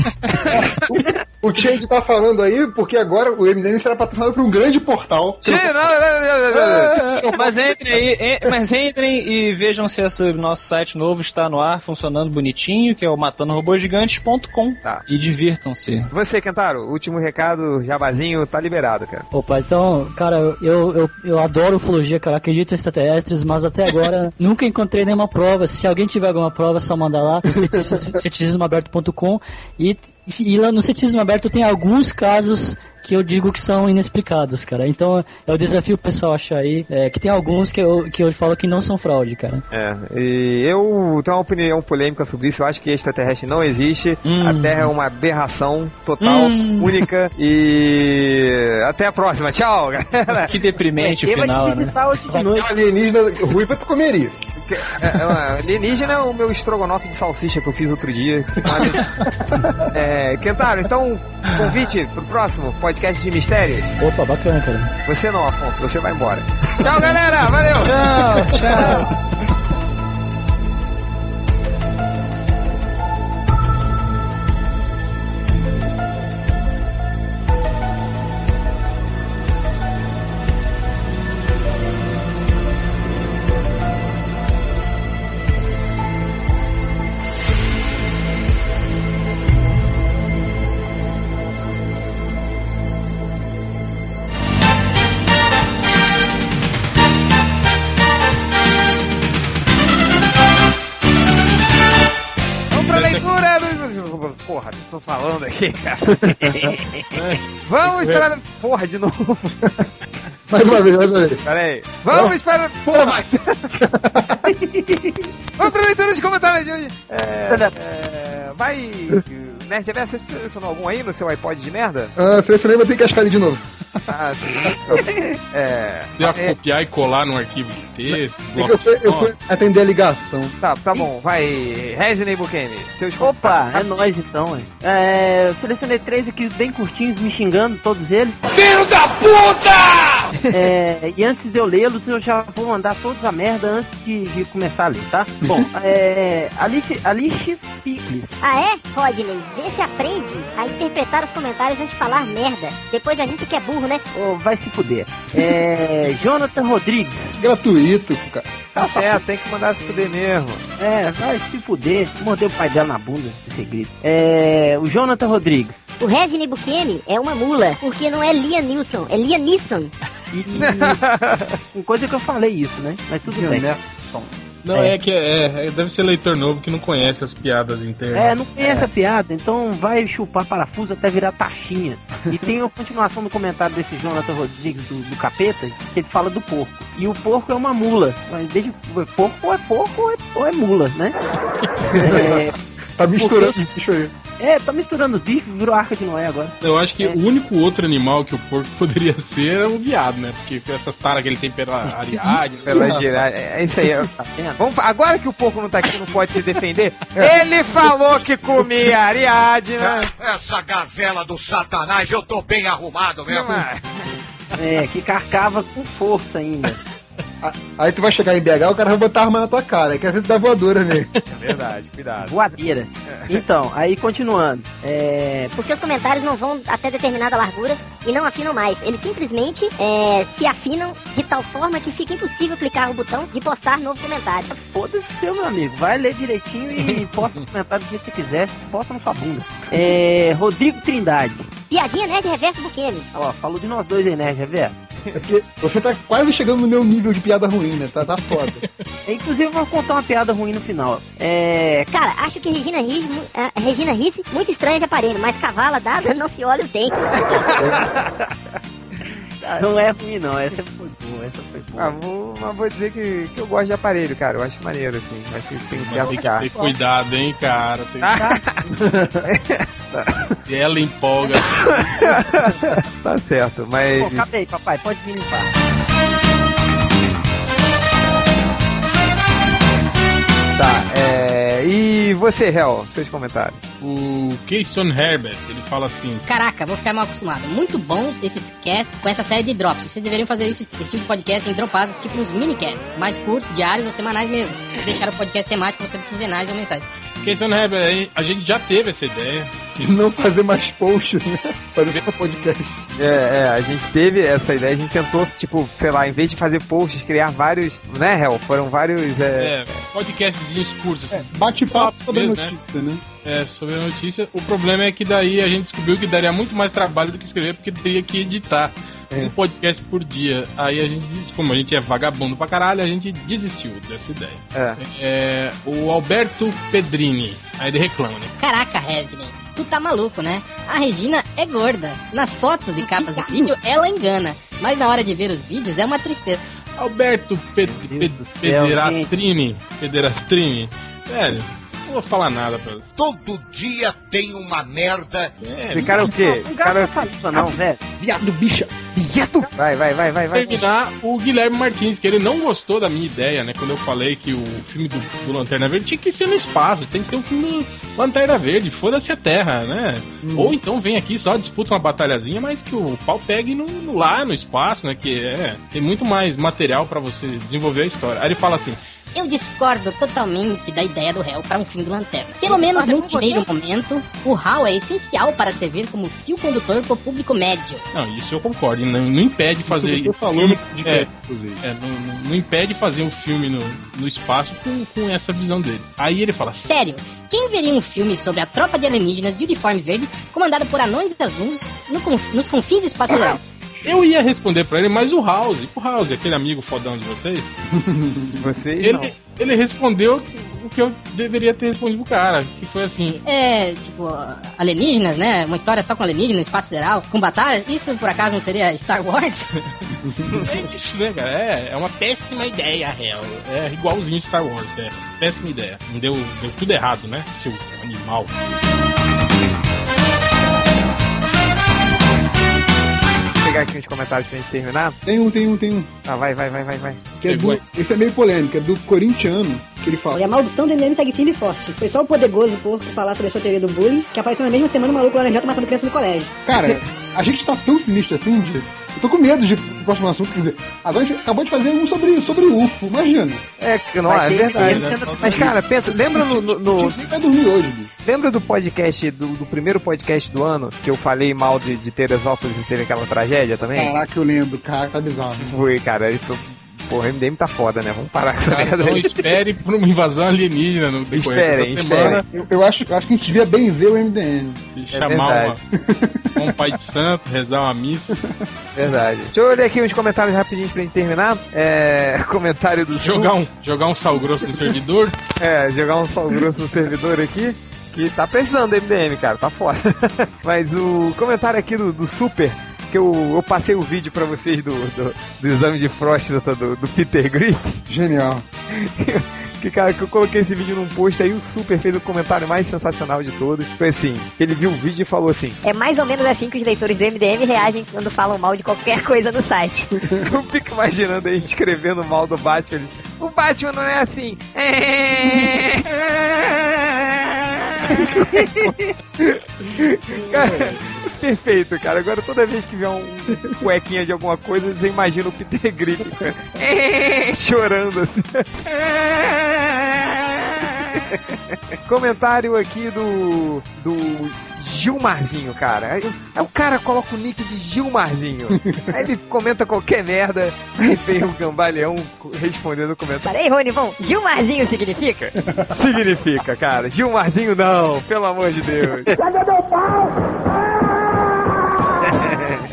O Change tá falando aí porque agora o MDM será patrocinado por um grande portal. Tira, não, não, não, não, não. mas entrem aí, en- mas entrem e vejam se esse nosso site novo está no ar, funcionando bonitinho, que é o matandorobogigantes.com. Tá. E divirtam-se. Você, Kentaro, último recado, jabazinho, tá liberado, cara. Opa, então, cara, eu, eu, eu adoro ufologia, cara, acredito em extraterrestres, mas até agora nunca encontrei nenhuma prova. Se alguém tiver alguma prova, é só mandar lá no ceticismo- ceticismoaberto.com e, e lá no Ceticismo Aberto tem alguns casos que eu digo que são inexplicados, cara. Então desafio o pessoal a achar aí é, que tem alguns que eu, que eu falo que não são fraude, cara. É, e eu tenho uma opinião polêmica sobre isso. Eu acho que extraterrestre não existe. Hum. A Terra é uma aberração total, Hum. única. E até a próxima. Tchau, galera. Que deprimente o Quem vai final, né? visitar hoje de noite? Alienígena ruiva tu comeria. É, é, alienígena é o meu estrogonofe de salsicha que eu fiz outro dia. É, Kentaro, então, convite pro próximo podcast de mistérios. Opa, bacana, cara. Você não, Afonso, você vai embora. Tchau, galera. Valeu. Tchau, tchau. aqui, cara. Vamos para. Porra, de novo. Mais uma vez, mais uma vez. Pera aí. Vamos para. Porra! Vamos pra leitura de comentários de hoje. É, é, vai. Nerd Reverso, você selecionou algum aí no seu iPod de merda? Ah, selecionei, vou ter que cascar ele de novo. Ah, sim. É. Você ia é, copiar e colar num arquivo de texto, É eu fui, eu fui atender a ligação. tá, tá bom, vai. Resident Evil Game. Seus Opa, é nóis então, hein? É, eu selecionei três aqui bem curtinhos, me xingando, todos eles. Filho da puta! É, e antes de eu lê-los, eu já vou mandar todos a merda antes de, de começar a ler, tá? Bom, é. Alice, Alice Pickles. Ah é? Rodney, vê se aprende a interpretar os comentários antes de falar merda. Depois a gente que é burro, né? Ô, vai se fuder. É. Jonathan Rodrigues. Gratuito, cara. Tá certo, tem que mandar se fuder mesmo. É, vai se fuder. Mordeu o pai dela na bunda, esse grito. É. O Jonathan Rodrigues. O Resident Bukemi é uma mula, porque não é Liam Nilsson, é. E. Com coisa que eu falei isso, né? Mas tudo bem. Não, é, que é, é- deve ser leitor novo que não conhece as piadas internas. É, não conhece a piada, então vai chupar parafuso até virar taxinha. E tem a continuação do comentário desse Jonathan Rodrigues do, do Capeta, que ele fala do porco. E o porco é uma mula. Mas desde porco ou é porco ou é, ou é mula, né? É, Tá misturando os bichos aí. é, tá misturando os bichos, virou arca de Noé agora. Eu acho que É. o único outro animal que o porco poderia ser é o viado, né? Porque essas taras que ele tem pela Ariadne. Pela girar. É é isso aí. é- Tá vendo? Vamos, agora que o porco não tá aqui, não pode se defender. Ele falou que comia Ariadne. Essa gazela do satanás, eu tô bem arrumado mesmo. É? É, que carcava com força ainda. Aí tu vai chegar em BH, o cara vai botar a arma na tua cara. Quer ver tu dar voadora nele. É verdade, cuidado. Voadeira. Então, aí continuando. É, Porque os comentários não vão até determinada largura e não afinam mais. Eles simplesmente é, se afinam de tal forma que fica impossível clicar o botão de postar novo comentário. Foda-se seu, meu amigo. Vai ler direitinho e posta nos comentários do jeito que você quiser. Posta na sua bunda. É, Rodrigo Trindade. Piadinha Nerd Reverso Bukemi. Ó, falou de nós dois aí, né, Reverso? É você tá quase chegando no meu nível de piada ruim, né? Tá, tá foda. É, Inclusive, eu vou contar uma piada ruim no final. É. Cara, acho que Regina Risse, mu- ah, Regina muito estranha de aparelho, mas cavala dada não se olha os dentes. Não é ruim, não. Essa foi boa. Essa foi boa. Ah, vou, mas vou dizer que, que eu gosto de aparelho, cara. Eu acho maneiro, assim. Acho que tem um Mas certo tem que ter cuidado, hein, cara. Tem... E ela empolga. Tá certo, mas. Pô, acabei, papai. Pode vir limpar. Tá, é. E você, Hel, seus comentários. O Keyson Herbert, ele fala assim: Caraca, vou ficar mal acostumado. Muito bons esses casts com essa série de drops. Vocês deveriam fazer isso, esse tipo de podcast em dropadas, tipo uns minicasts, mais curtos, diários ou semanais mesmo. Deixar o podcast temático você quinzenais ou mensais. Keyson Herbert, a gente já teve essa ideia. Não fazer mais posts, né? Fazer só podcast. É, é, a gente teve essa ideia, a gente tentou, tipo, sei lá, em vez de fazer posts, criar vários, né, Hel? Foram vários. É, É, podcastzinhos curtos. assim. Bate-papo sobre mesmo, né? notícia, né? É, sobre a notícia. O problema é que daí a gente descobriu que daria muito mais trabalho do que escrever, porque teria que editar É. um podcast por dia. Aí a gente, como a gente é vagabundo pra caralho, a gente desistiu dessa ideia. é. É, o Alberto Pedrini, aí ele reclama, né? Caraca, Redney, tu tá maluco, né? A Regina é gorda. Nas fotos e capas de vídeo, ela engana. Mas na hora de ver os vídeos, é uma tristeza. Alberto Ped Meu Ped Deus do céu, Pederastrini, Pederastrini, velho, não vou falar nada pra você. Todo dia tem uma merda. É, Esse cara é o quê? Não Esse cara é saliva, não, velho. Viado, bicha. Quieto! Vai, vai, vai, vai, vai. terminar o Guilherme Martins, que ele não gostou da minha ideia, né? Quando eu falei que o filme do, do Lanterna Verde tinha que ser no espaço, tem que ter um filme do Lanterna Verde, foda-se a Terra, né? Ou então vem aqui só disputa uma batalhazinha, mas que o pau pegue no, no- lá no espaço, né? Que é tem muito mais material pra você desenvolver a história. Aí ele fala assim: Eu discordo totalmente da ideia do réu para um filme do Lanterna. Pelo menos num primeiro momento, o HAL é essencial para servir como fio condutor para o público médio. Não, isso eu concordo. e Não, não impede fazer. Isso você falou filme, podcast, é, é, não, não- não impede fazer um filme no, no espaço com, com essa visão dele. Aí ele fala: Sério, quem veria um filme sobre a tropa de alienígenas de uniforme verde comandada por anões azuis no nos confins do espaço sideral? Eu ia responder pra ele, mas o House, o House, aquele amigo fodão de vocês, Vocês não. ele, ele respondeu o que eu deveria ter respondido pro cara, que foi assim, É, tipo, alienígenas, né? Uma história só com alienígenas no espaço sideral, com batalha. Isso por acaso não seria Star Wars? é isso, né, cara? É, é uma péssima ideia, real. É igualzinho Star Wars, é péssima ideia. Deu, deu tudo errado, né, seu animal. Pegar aqui uns comentários pra gente terminar. Tem um, tem um, tem um. Ah, vai, vai, vai, vai, vai. Que é do, esse é meio polêmico, é do corintiano, que ele fala. a maldição do MM segue firme e forte. Foi só o poderoso porco falar sobre a sua teoria do bullying que apareceu na mesma semana o maluco laranjado matando criança no colégio. Cara, a gente tá tão sinistro assim, de... eu tô com medo de próximo assunto, quer dizer, agora a gente acabou de fazer um sobre, sobre UFO, imagina. É, que não, é verdade. sendo- Mas, cara, pensa, lembra no, no- A no- vai dormir hoje, bicho. lembra do podcast, do, do primeiro podcast do ano, que eu falei mal de, de Teresópolis e teve aquela tragédia também? Caraca, eu lembro, cara, tá bizarro. Foi, cara, isso Porra, o MDM tá foda, né? Vamos parar com essa merda então aí. espere por uma invasão alienígena no decorrer Esperem, dessa semana. Eu, eu acho, eu acho que a gente devia benzer o MDM. E É chamar uma, um pai de santo, rezar uma missa. Verdade. Deixa eu ler aqui uns comentários rapidinho pra gente terminar. É. Comentário do Jogar um, jogar um sal grosso no servidor. É, jogar um sal grosso no servidor aqui. Que tá precisando do MDM, cara, tá foda. Mas o comentário aqui do, do Super, que eu, eu passei o vídeo pra vocês do, do, do exame de próstata do, do Peter Griff. Genial. Que cara, que eu coloquei esse vídeo num post aí, o Super fez o comentário mais sensacional de todos. Foi assim, ele viu o vídeo e falou assim: É mais ou menos assim que os leitores do MDM reagem quando falam mal de qualquer coisa no site. Eu fico imaginando a gente escrevendo mal do Batman. O Batman não é assim. cara, perfeito, cara. Agora toda vez que vier um cuequinha de alguma coisa, você imagina o Peter Griffin chorando assim. Comentário aqui do. do Gilmarzinho, cara. Aí, aí o cara coloca o nick de Gilmarzinho. Aí ele comenta qualquer merda. Aí vem o Gambaleão respondendo o comentário. Parei, Rony, bom, Gilmarzinho significa? Significa, cara. Gilmarzinho não, pelo amor de Deus.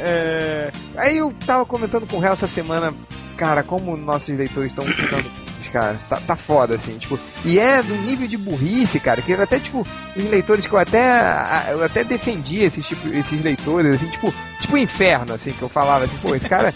É, aí eu tava comentando com o Hel essa semana, cara, como nossos leitores estão ficando. Cara, tá, tá foda, assim, tipo, e é do nível de burrice, cara, que até, tipo, os leitores que eu até, eu até defendia esses, tipo, esses leitores, assim, tipo, tipo inferno, assim, que eu falava assim, pô, esse cara,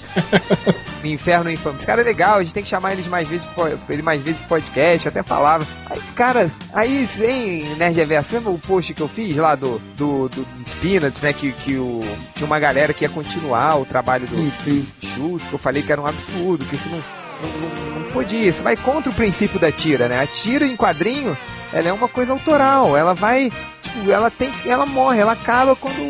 inferno infame, esse cara é legal, a gente tem que chamar eles mais vezes, ele mais vezes de podcast, eu até falava. Aí, cara, aí, em Nerd Reverso, lembra o post que eu fiz lá do, do, do, dos Peanuts, né, que, que o, tinha uma galera que ia continuar o trabalho do. Schultz, que eu falei que era um absurdo, que isso não, não, não, podia, isso vai contra o princípio da tira, né? A tira em quadrinho, ela é uma coisa autoral, ela vai, tipo, ela tem, ela morre, ela acaba quando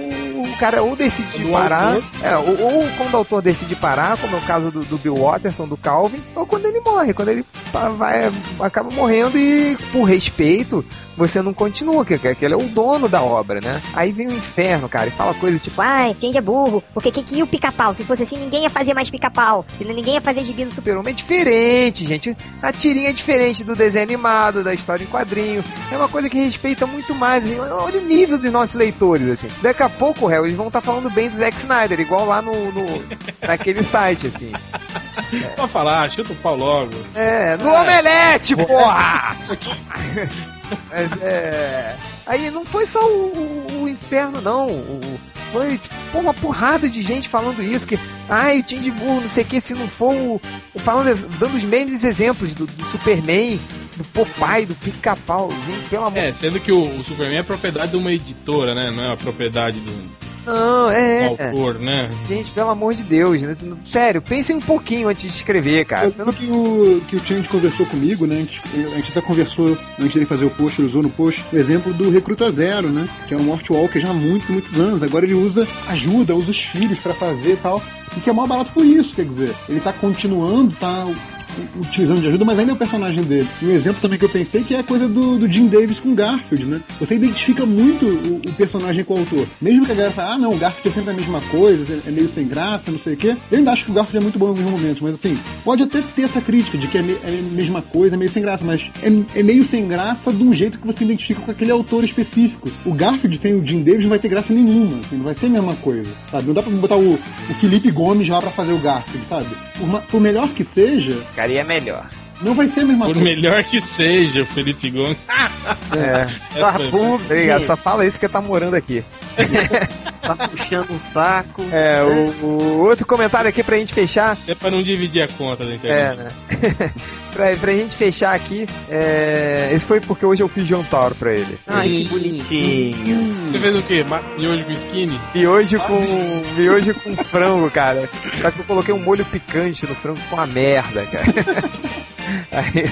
o cara ou decide Do parar, é, ou, ou quando o autor decide parar, como é o caso do, do Bill Watterson, do Calvin, ou quando ele morre, quando ele vai, acaba morrendo e, por respeito, você não continua, que, que ele é o dono da obra, né? Aí vem o inferno, cara, e fala coisa tipo, Ai, Change é burro, porque que que ia o pica-pau? Se fosse assim, ninguém ia fazer mais pica-pau. Senão ninguém ia fazer gibi no Super. Super-Homem é diferente, gente. A tirinha é diferente do desenho animado, da história em quadrinho. É uma coisa que respeita muito mais. Assim. Olha o nível dos nossos leitores, assim. Daqui a pouco, réu, eles vão estar falando bem do Zack Snyder, igual lá no, no- naquele site, assim. Pode falar, chuta o pau logo. É, no Omelete, porra! Mas, é... Aí não foi só o, o- o inferno, não. O- foi tipo, uma porrada de gente falando isso, que ai, o Tim de burro, não sei o que, se não for o. Falando, dando os mesmos exemplos do, do Superman, do Popeye, do Pica-Pau, gente, pelo amor É, sendo que o, o Superman é propriedade de uma editora, né? Não é a propriedade do, Não, é. autor, né? Gente, pelo amor de Deus, né? Sério, pensem um pouquinho antes de escrever, cara. Eu lembro que o, que o Change conversou comigo, né? A gente, a gente até conversou antes dele fazer o post, ele usou no post o exemplo do Recruta Zero, né? Que é um Mort Walker já há muitos, muitos anos. Agora ele usa ajuda, usa os filhos pra fazer e tal. E que é mó barato por isso, quer dizer. Ele tá continuando, tá utilizando de ajuda, mas ainda é o personagem dele. Um exemplo também que eu pensei que é a coisa do, do Jim Davis com Garfield, né? Você identifica muito o, o personagem com o autor. Mesmo que a galera fale, ah, não, o Garfield é sempre a mesma coisa, é meio sem graça, não sei o quê. Eu ainda acho que o Garfield é muito bom em alguns momentos, mas assim, pode até ter essa crítica de que é, me- é a mesma coisa, é meio sem graça, mas é, é meio sem graça de um jeito que você identifica com aquele autor específico. O Garfield sem o Jim Davis não vai ter graça nenhuma, assim, não vai ser a mesma coisa, sabe? Não dá pra botar o, o Felipe Gomes lá pra fazer o Garfield, sabe? Por, por melhor que seja, Ficaria melhor. Não vai ser a mesma Por coisa. melhor que seja o Felipe Gomes. É. É, Tá, foi. obrigado, só fala isso que tá morando aqui. Tá puxando um saco. É, o, o outro comentário aqui pra gente fechar. É pra não dividir a conta da É, internet. né? pra, pra gente fechar aqui, é, esse foi porque hoje eu fiz jantar pra ele. Ai, que bonitinho. Você fez o quê? Miojo com skinny? E hoje com miojo com frango, cara. Só que eu coloquei um molho picante no frango com uma merda, cara. Aí,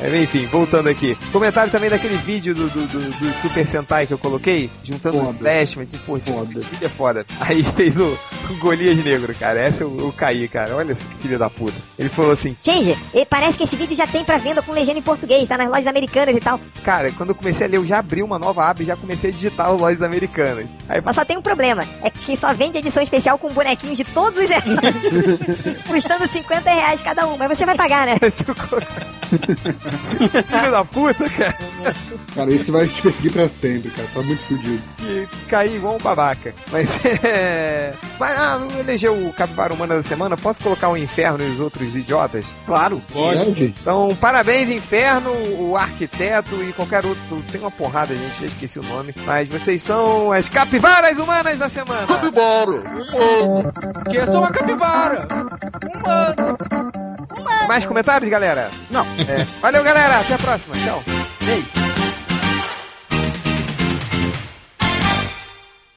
É, enfim, voltando aqui. Comentário também daquele vídeo do, do, do, do Super Sentai que eu coloquei, juntando Foda. o Flashman, tipo, pô, esse, esse vídeo é foda. Aí fez o, o Golias Negro, cara. Essa eu, eu caí, cara. Olha esse filho da puta. Ele falou assim, Change, e parece que esse vídeo já tem pra venda com legenda em português, tá nas lojas americanas e tal. cara, quando eu comecei a ler, eu já abri uma nova aba e já comecei a digitar os lojas americanas. Aí, Mas só tem um problema, é que só vende edição especial com bonequinhos de todos os heróis, custando 50 reais cada um, mas você vai pagar, né? Filho da puta, cara. Cara, isso vai te perseguir pra sempre, cara. Tá muito fudido. que caí igual um babaca. Mas é. Mas ah, não elegeu o Capivara Humana da semana? Posso colocar o Inferno e os outros idiotas? Claro. Pode. Então, parabéns, Inferno, o Arquiteto e qualquer outro. Tem uma porrada, gente, já esqueci o nome. Mas vocês são as Capivaras Humanas da semana. Capivara! Que eu sou uma capivara! Mais comentários, galera? Não. É. Valeu, galera. Até a próxima. Tchau. Ei.